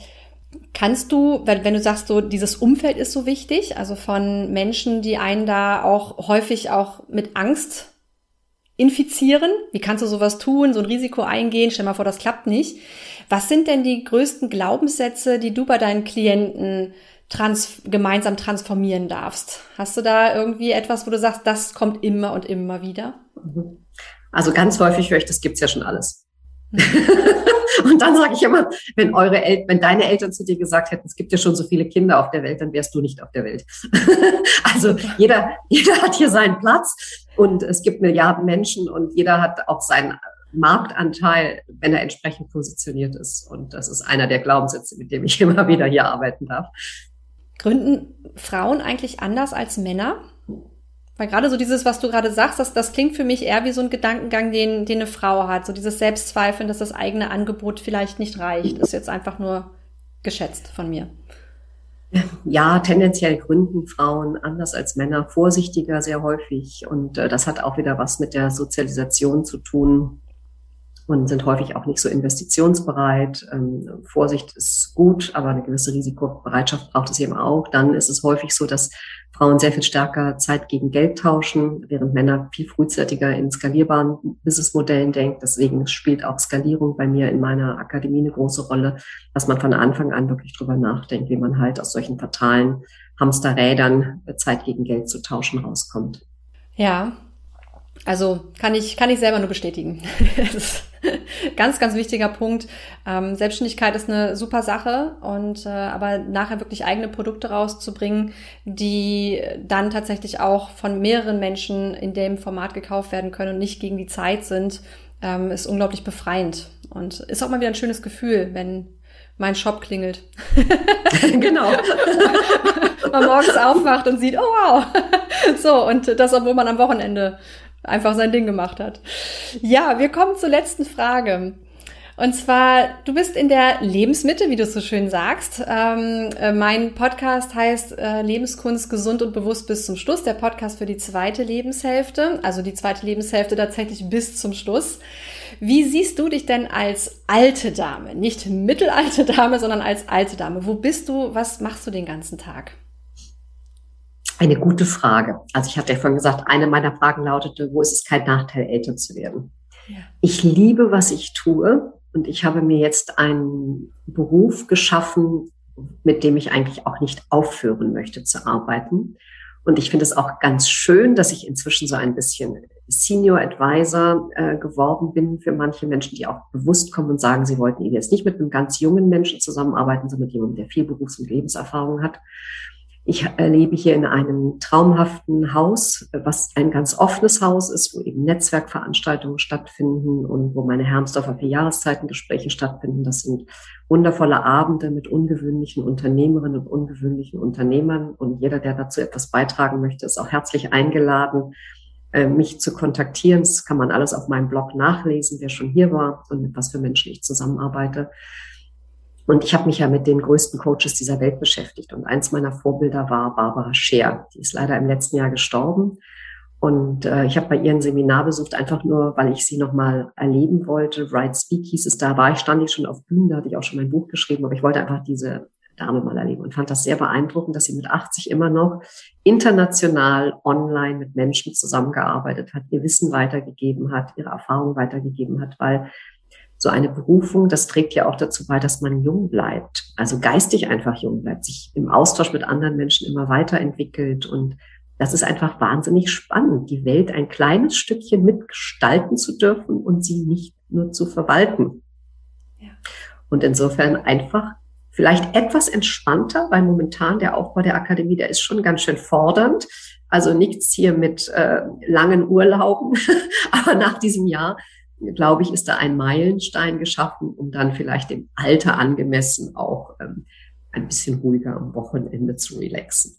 Kannst du, wenn, wenn, du sagst, so dieses Umfeld ist so wichtig, also von Menschen, die einen da auch häufig auch mit Angst infizieren, wie kannst du sowas tun, so ein Risiko eingehen, stell mal vor, das klappt nicht. Was sind denn die größten Glaubenssätze, die du bei deinen Klienten trans gemeinsam transformieren darfst. Hast du da irgendwie etwas, wo du sagst, das kommt immer und immer wieder? Also ganz häufig höre ich, das gibt's ja schon alles. und dann sage ich immer, wenn eure El wenn deine Eltern zu dir gesagt hätten, es gibt ja schon so viele Kinder auf der Welt, dann wärst du nicht auf der Welt. also jeder, jeder hat hier seinen Platz und es gibt Milliarden Menschen und jeder hat auch seinen Marktanteil, wenn er entsprechend positioniert ist. Und das ist einer der Glaubenssätze, mit dem ich immer wieder hier arbeiten darf. Gründen Frauen eigentlich anders als Männer? Weil gerade so dieses, was du gerade sagst, das, das klingt für mich eher wie so ein Gedankengang, den, den eine Frau hat. So dieses Selbstzweifeln, dass das eigene Angebot vielleicht nicht reicht. Ist jetzt einfach nur geschätzt von mir. Ja, tendenziell gründen Frauen anders als Männer, vorsichtiger sehr häufig. Und äh, das hat auch wieder was mit der Sozialisation zu tun und sind häufig auch nicht so investitionsbereit. Ähm, Vorsicht ist gut, aber eine gewisse Risikobereitschaft braucht es eben auch. Dann ist es häufig so, dass Frauen sehr viel stärker Zeit gegen Geld tauschen, während Männer viel frühzeitiger in skalierbaren Businessmodellen denken. Deswegen spielt auch Skalierung bei mir in meiner Akademie eine große Rolle, dass man von Anfang an wirklich drüber nachdenkt, wie man halt aus solchen fatalen Hamsterrädern Zeit gegen Geld zu tauschen rauskommt. Ja, also kann ich, kann ich selber nur bestätigen. ganz, ganz wichtiger Punkt. Ähm, Selbstständigkeit ist eine super Sache und äh, aber nachher wirklich eigene Produkte rauszubringen, die dann tatsächlich auch von mehreren Menschen in dem Format gekauft werden können und nicht gegen die Zeit sind, ähm, ist unglaublich befreiend und ist auch mal wieder ein schönes Gefühl, wenn mein Shop klingelt. genau. man morgens aufwacht und sieht, oh wow. So, und das, obwohl man am Wochenende einfach sein Ding gemacht hat. Ja, wir kommen zur letzten Frage. Und zwar, du bist in der Lebensmitte, wie du so schön sagst. Ähm, äh, mein Podcast heißt äh, Lebenskunst gesund und bewusst bis zum Schluss. Der Podcast für die zweite Lebenshälfte, also die zweite Lebenshälfte tatsächlich bis zum Schluss. Wie siehst du dich denn als alte Dame? Nicht mittelalte Dame, sondern als alte Dame. Wo bist du? Was machst du den ganzen Tag? Eine gute Frage. Also ich hatte ja vorhin gesagt, eine meiner Fragen lautete, wo ist es kein Nachteil, älter zu werden? Ja. Ich liebe, was ich tue. Und ich habe mir jetzt einen Beruf geschaffen, mit dem ich eigentlich auch nicht aufhören möchte zu arbeiten. Und ich finde es auch ganz schön, dass ich inzwischen so ein bisschen Senior Advisor äh, geworden bin für manche Menschen, die auch bewusst kommen und sagen, sie wollten jetzt nicht mit einem ganz jungen Menschen zusammenarbeiten, sondern mit jemandem, der viel Berufs- und Lebenserfahrung hat. Ich lebe hier in einem traumhaften Haus, was ein ganz offenes Haus ist, wo eben Netzwerkveranstaltungen stattfinden und wo meine Hermsdorfer vier Jahreszeitengespräche stattfinden. Das sind wundervolle Abende mit ungewöhnlichen Unternehmerinnen und ungewöhnlichen Unternehmern. Und jeder, der dazu etwas beitragen möchte, ist auch herzlich eingeladen, äh, mich zu kontaktieren. Das kann man alles auf meinem Blog nachlesen, wer schon hier war und mit was für Menschen ich zusammenarbeite. Und ich habe mich ja mit den größten Coaches dieser Welt beschäftigt. Und eins meiner Vorbilder war Barbara Scher. Die ist leider im letzten Jahr gestorben. Und äh, ich habe bei ihren Seminar besucht, einfach nur, weil ich sie nochmal erleben wollte. Write Speak hieß es da, war ich, stand ich schon auf Bühnen, da hatte ich auch schon mein Buch geschrieben, aber ich wollte einfach diese Dame mal erleben und fand das sehr beeindruckend, dass sie mit 80 immer noch international online mit Menschen zusammengearbeitet hat, ihr Wissen weitergegeben hat, ihre Erfahrungen weitergegeben hat, weil so eine Berufung, das trägt ja auch dazu bei, dass man jung bleibt, also geistig einfach jung bleibt, sich im Austausch mit anderen Menschen immer weiterentwickelt und das ist einfach wahnsinnig spannend, die Welt ein kleines Stückchen mitgestalten zu dürfen und sie nicht nur zu verwalten. Ja. Und insofern einfach vielleicht etwas entspannter, weil momentan der Aufbau der Akademie, der ist schon ganz schön fordernd. Also nichts hier mit äh, langen Urlauben, aber nach diesem Jahr glaube ich, ist da ein Meilenstein geschaffen, um dann vielleicht dem Alter angemessen auch ähm, ein bisschen ruhiger am Wochenende zu relaxen.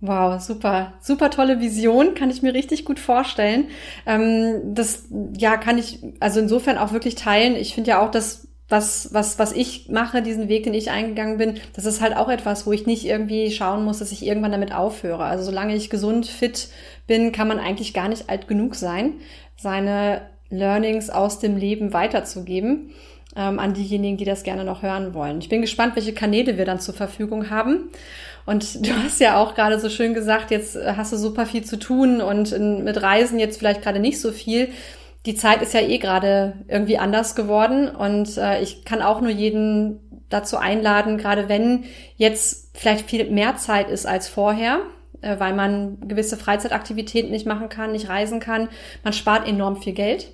Wow, super, super tolle Vision, kann ich mir richtig gut vorstellen. Ähm, das ja kann ich also insofern auch wirklich teilen. Ich finde ja auch, dass was, was, was ich mache, diesen Weg, den ich eingegangen bin, das ist halt auch etwas, wo ich nicht irgendwie schauen muss, dass ich irgendwann damit aufhöre. Also solange ich gesund, fit bin, kann man eigentlich gar nicht alt genug sein, seine Learnings aus dem Leben weiterzugeben ähm, an diejenigen, die das gerne noch hören wollen. Ich bin gespannt, welche Kanäle wir dann zur Verfügung haben. Und du hast ja auch gerade so schön gesagt, jetzt hast du super viel zu tun und in, mit Reisen jetzt vielleicht gerade nicht so viel. Die Zeit ist ja eh gerade irgendwie anders geworden und äh, ich kann auch nur jeden dazu einladen, gerade wenn jetzt vielleicht viel mehr Zeit ist als vorher, äh, weil man gewisse Freizeitaktivitäten nicht machen kann, nicht reisen kann. Man spart enorm viel Geld.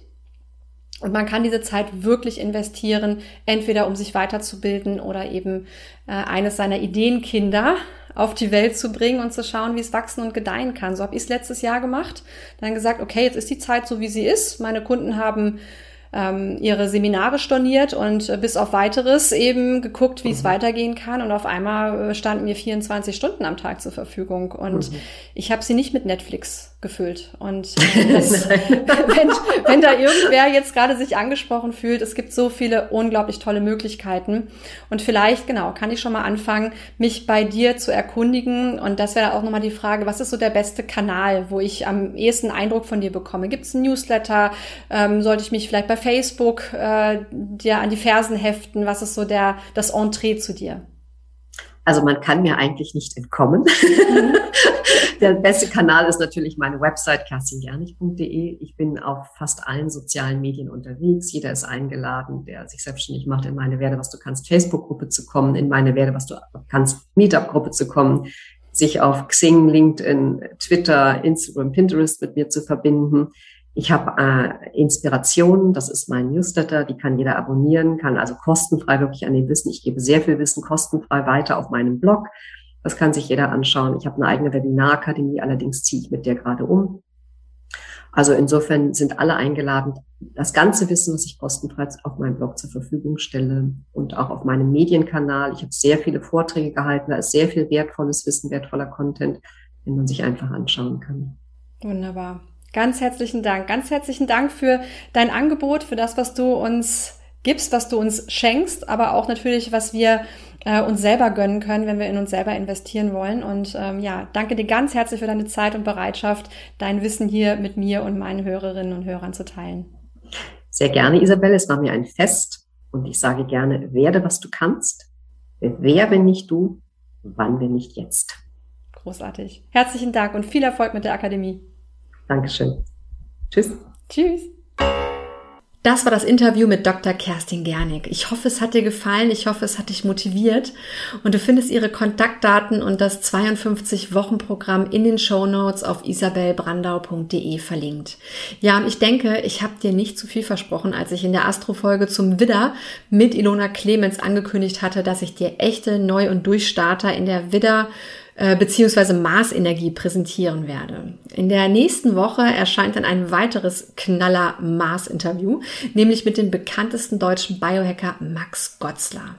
Und man kann diese Zeit wirklich investieren, entweder um sich weiterzubilden oder eben äh, eines seiner Ideenkinder auf die Welt zu bringen und zu schauen, wie es wachsen und gedeihen kann. So habe ich es letztes Jahr gemacht. Dann gesagt, okay, jetzt ist die Zeit so, wie sie ist. Meine Kunden haben ähm, ihre Seminare storniert und äh, bis auf weiteres eben geguckt, wie mhm. es weitergehen kann. Und auf einmal äh, standen mir 24 Stunden am Tag zur Verfügung. Und mhm. ich habe sie nicht mit Netflix gefüllt. Und äh, das, wenn, wenn da irgendwer jetzt gerade sich angesprochen fühlt, es gibt so viele unglaublich tolle Möglichkeiten. Und vielleicht, genau, kann ich schon mal anfangen, mich bei dir zu erkundigen. Und das wäre auch nochmal die Frage, was ist so der beste Kanal, wo ich am ehesten Eindruck von dir bekomme? Gibt es ein Newsletter? Ähm, sollte ich mich vielleicht bei Facebook äh, dir an die Fersen heften? Was ist so der, das Entree zu dir? Also man kann mir eigentlich nicht entkommen. Mhm. Der beste Kanal ist natürlich meine Website kerstingernich.de. Ich bin auf fast allen sozialen Medien unterwegs. Jeder ist eingeladen, der sich selbstständig macht, in meine Werde, was du kannst, Facebook-Gruppe zu kommen, in meine Werde, was du kannst, Meetup-Gruppe zu kommen, sich auf Xing, LinkedIn, Twitter, Instagram, Pinterest mit mir zu verbinden. Ich habe äh, Inspirationen, das ist mein Newsletter, die kann jeder abonnieren, kann also kostenfrei wirklich an den Wissen. Ich gebe sehr viel Wissen kostenfrei weiter auf meinem Blog. Das kann sich jeder anschauen. Ich habe eine eigene Webinarakademie, allerdings ziehe ich mit der gerade um. Also insofern sind alle eingeladen, das ganze Wissen, was ich kostenfrei auf meinem Blog zur Verfügung stelle und auch auf meinem Medienkanal. Ich habe sehr viele Vorträge gehalten, da ist sehr viel wertvolles Wissen, wertvoller Content, den man sich einfach anschauen kann. Wunderbar. Ganz herzlichen Dank. Ganz herzlichen Dank für dein Angebot, für das, was du uns gibst, was du uns schenkst, aber auch natürlich, was wir äh, uns selber gönnen können, wenn wir in uns selber investieren wollen. Und ähm, ja, danke dir ganz herzlich für deine Zeit und Bereitschaft, dein Wissen hier mit mir und meinen Hörerinnen und Hörern zu teilen. Sehr gerne, Isabelle. Es war mir ein Fest und ich sage gerne, werde, was du kannst. Wer, wenn nicht du? Wann, wenn nicht jetzt? Großartig. Herzlichen Dank und viel Erfolg mit der Akademie. Dankeschön. Tschüss. Tschüss. Das war das Interview mit Dr. Kerstin Gernig. Ich hoffe, es hat dir gefallen. Ich hoffe, es hat dich motiviert. Und du findest ihre Kontaktdaten und das 52-Wochen-Programm in den Show Notes auf isabelbrandau.de verlinkt. Ja, und ich denke, ich habe dir nicht zu viel versprochen, als ich in der Astro-Folge zum Widder mit Ilona Clemens angekündigt hatte, dass ich dir echte Neu- und Durchstarter in der Widder äh, beziehungsweise Marsenergie präsentieren werde. In der nächsten Woche erscheint dann ein weiteres Knaller Mars-Interview, nämlich mit dem bekanntesten deutschen Biohacker Max Gotzler.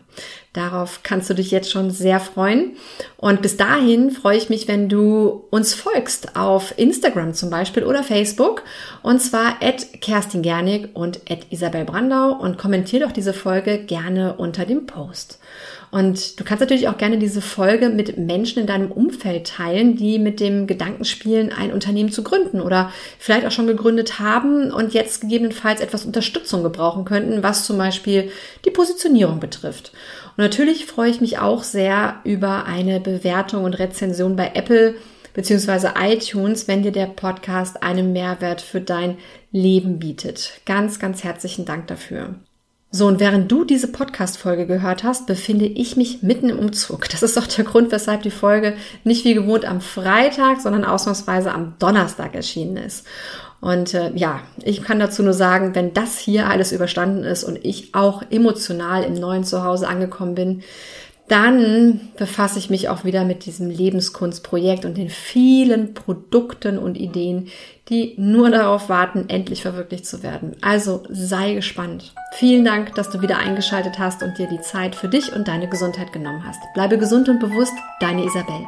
Darauf kannst du dich jetzt schon sehr freuen. Und bis dahin freue ich mich, wenn du uns folgst auf Instagram zum Beispiel oder Facebook. Und zwar at Kerstin Gernig und at Isabel Brandau und kommentier doch diese Folge gerne unter dem Post. Und du kannst natürlich auch gerne diese Folge mit Menschen in deinem Umfeld teilen, die mit dem Gedanken spielen, ein Unternehmen zu gründen oder vielleicht auch schon gegründet haben und jetzt gegebenenfalls etwas Unterstützung gebrauchen könnten, was zum Beispiel die Positionierung betrifft. Und natürlich freue ich mich auch sehr über eine Bewertung und Rezension bei Apple beziehungsweise iTunes, wenn dir der Podcast einen Mehrwert für dein Leben bietet. Ganz, ganz herzlichen Dank dafür. So, und während du diese Podcast-Folge gehört hast, befinde ich mich mitten im Umzug. Das ist auch der Grund, weshalb die Folge nicht wie gewohnt am Freitag, sondern ausnahmsweise am Donnerstag erschienen ist. Und äh, ja, ich kann dazu nur sagen, wenn das hier alles überstanden ist und ich auch emotional im neuen Zuhause angekommen bin, dann befasse ich mich auch wieder mit diesem Lebenskunstprojekt und den vielen Produkten und Ideen, die nur darauf warten, endlich verwirklicht zu werden. Also sei gespannt. Vielen Dank, dass du wieder eingeschaltet hast und dir die Zeit für dich und deine Gesundheit genommen hast. Bleibe gesund und bewusst, deine Isabel.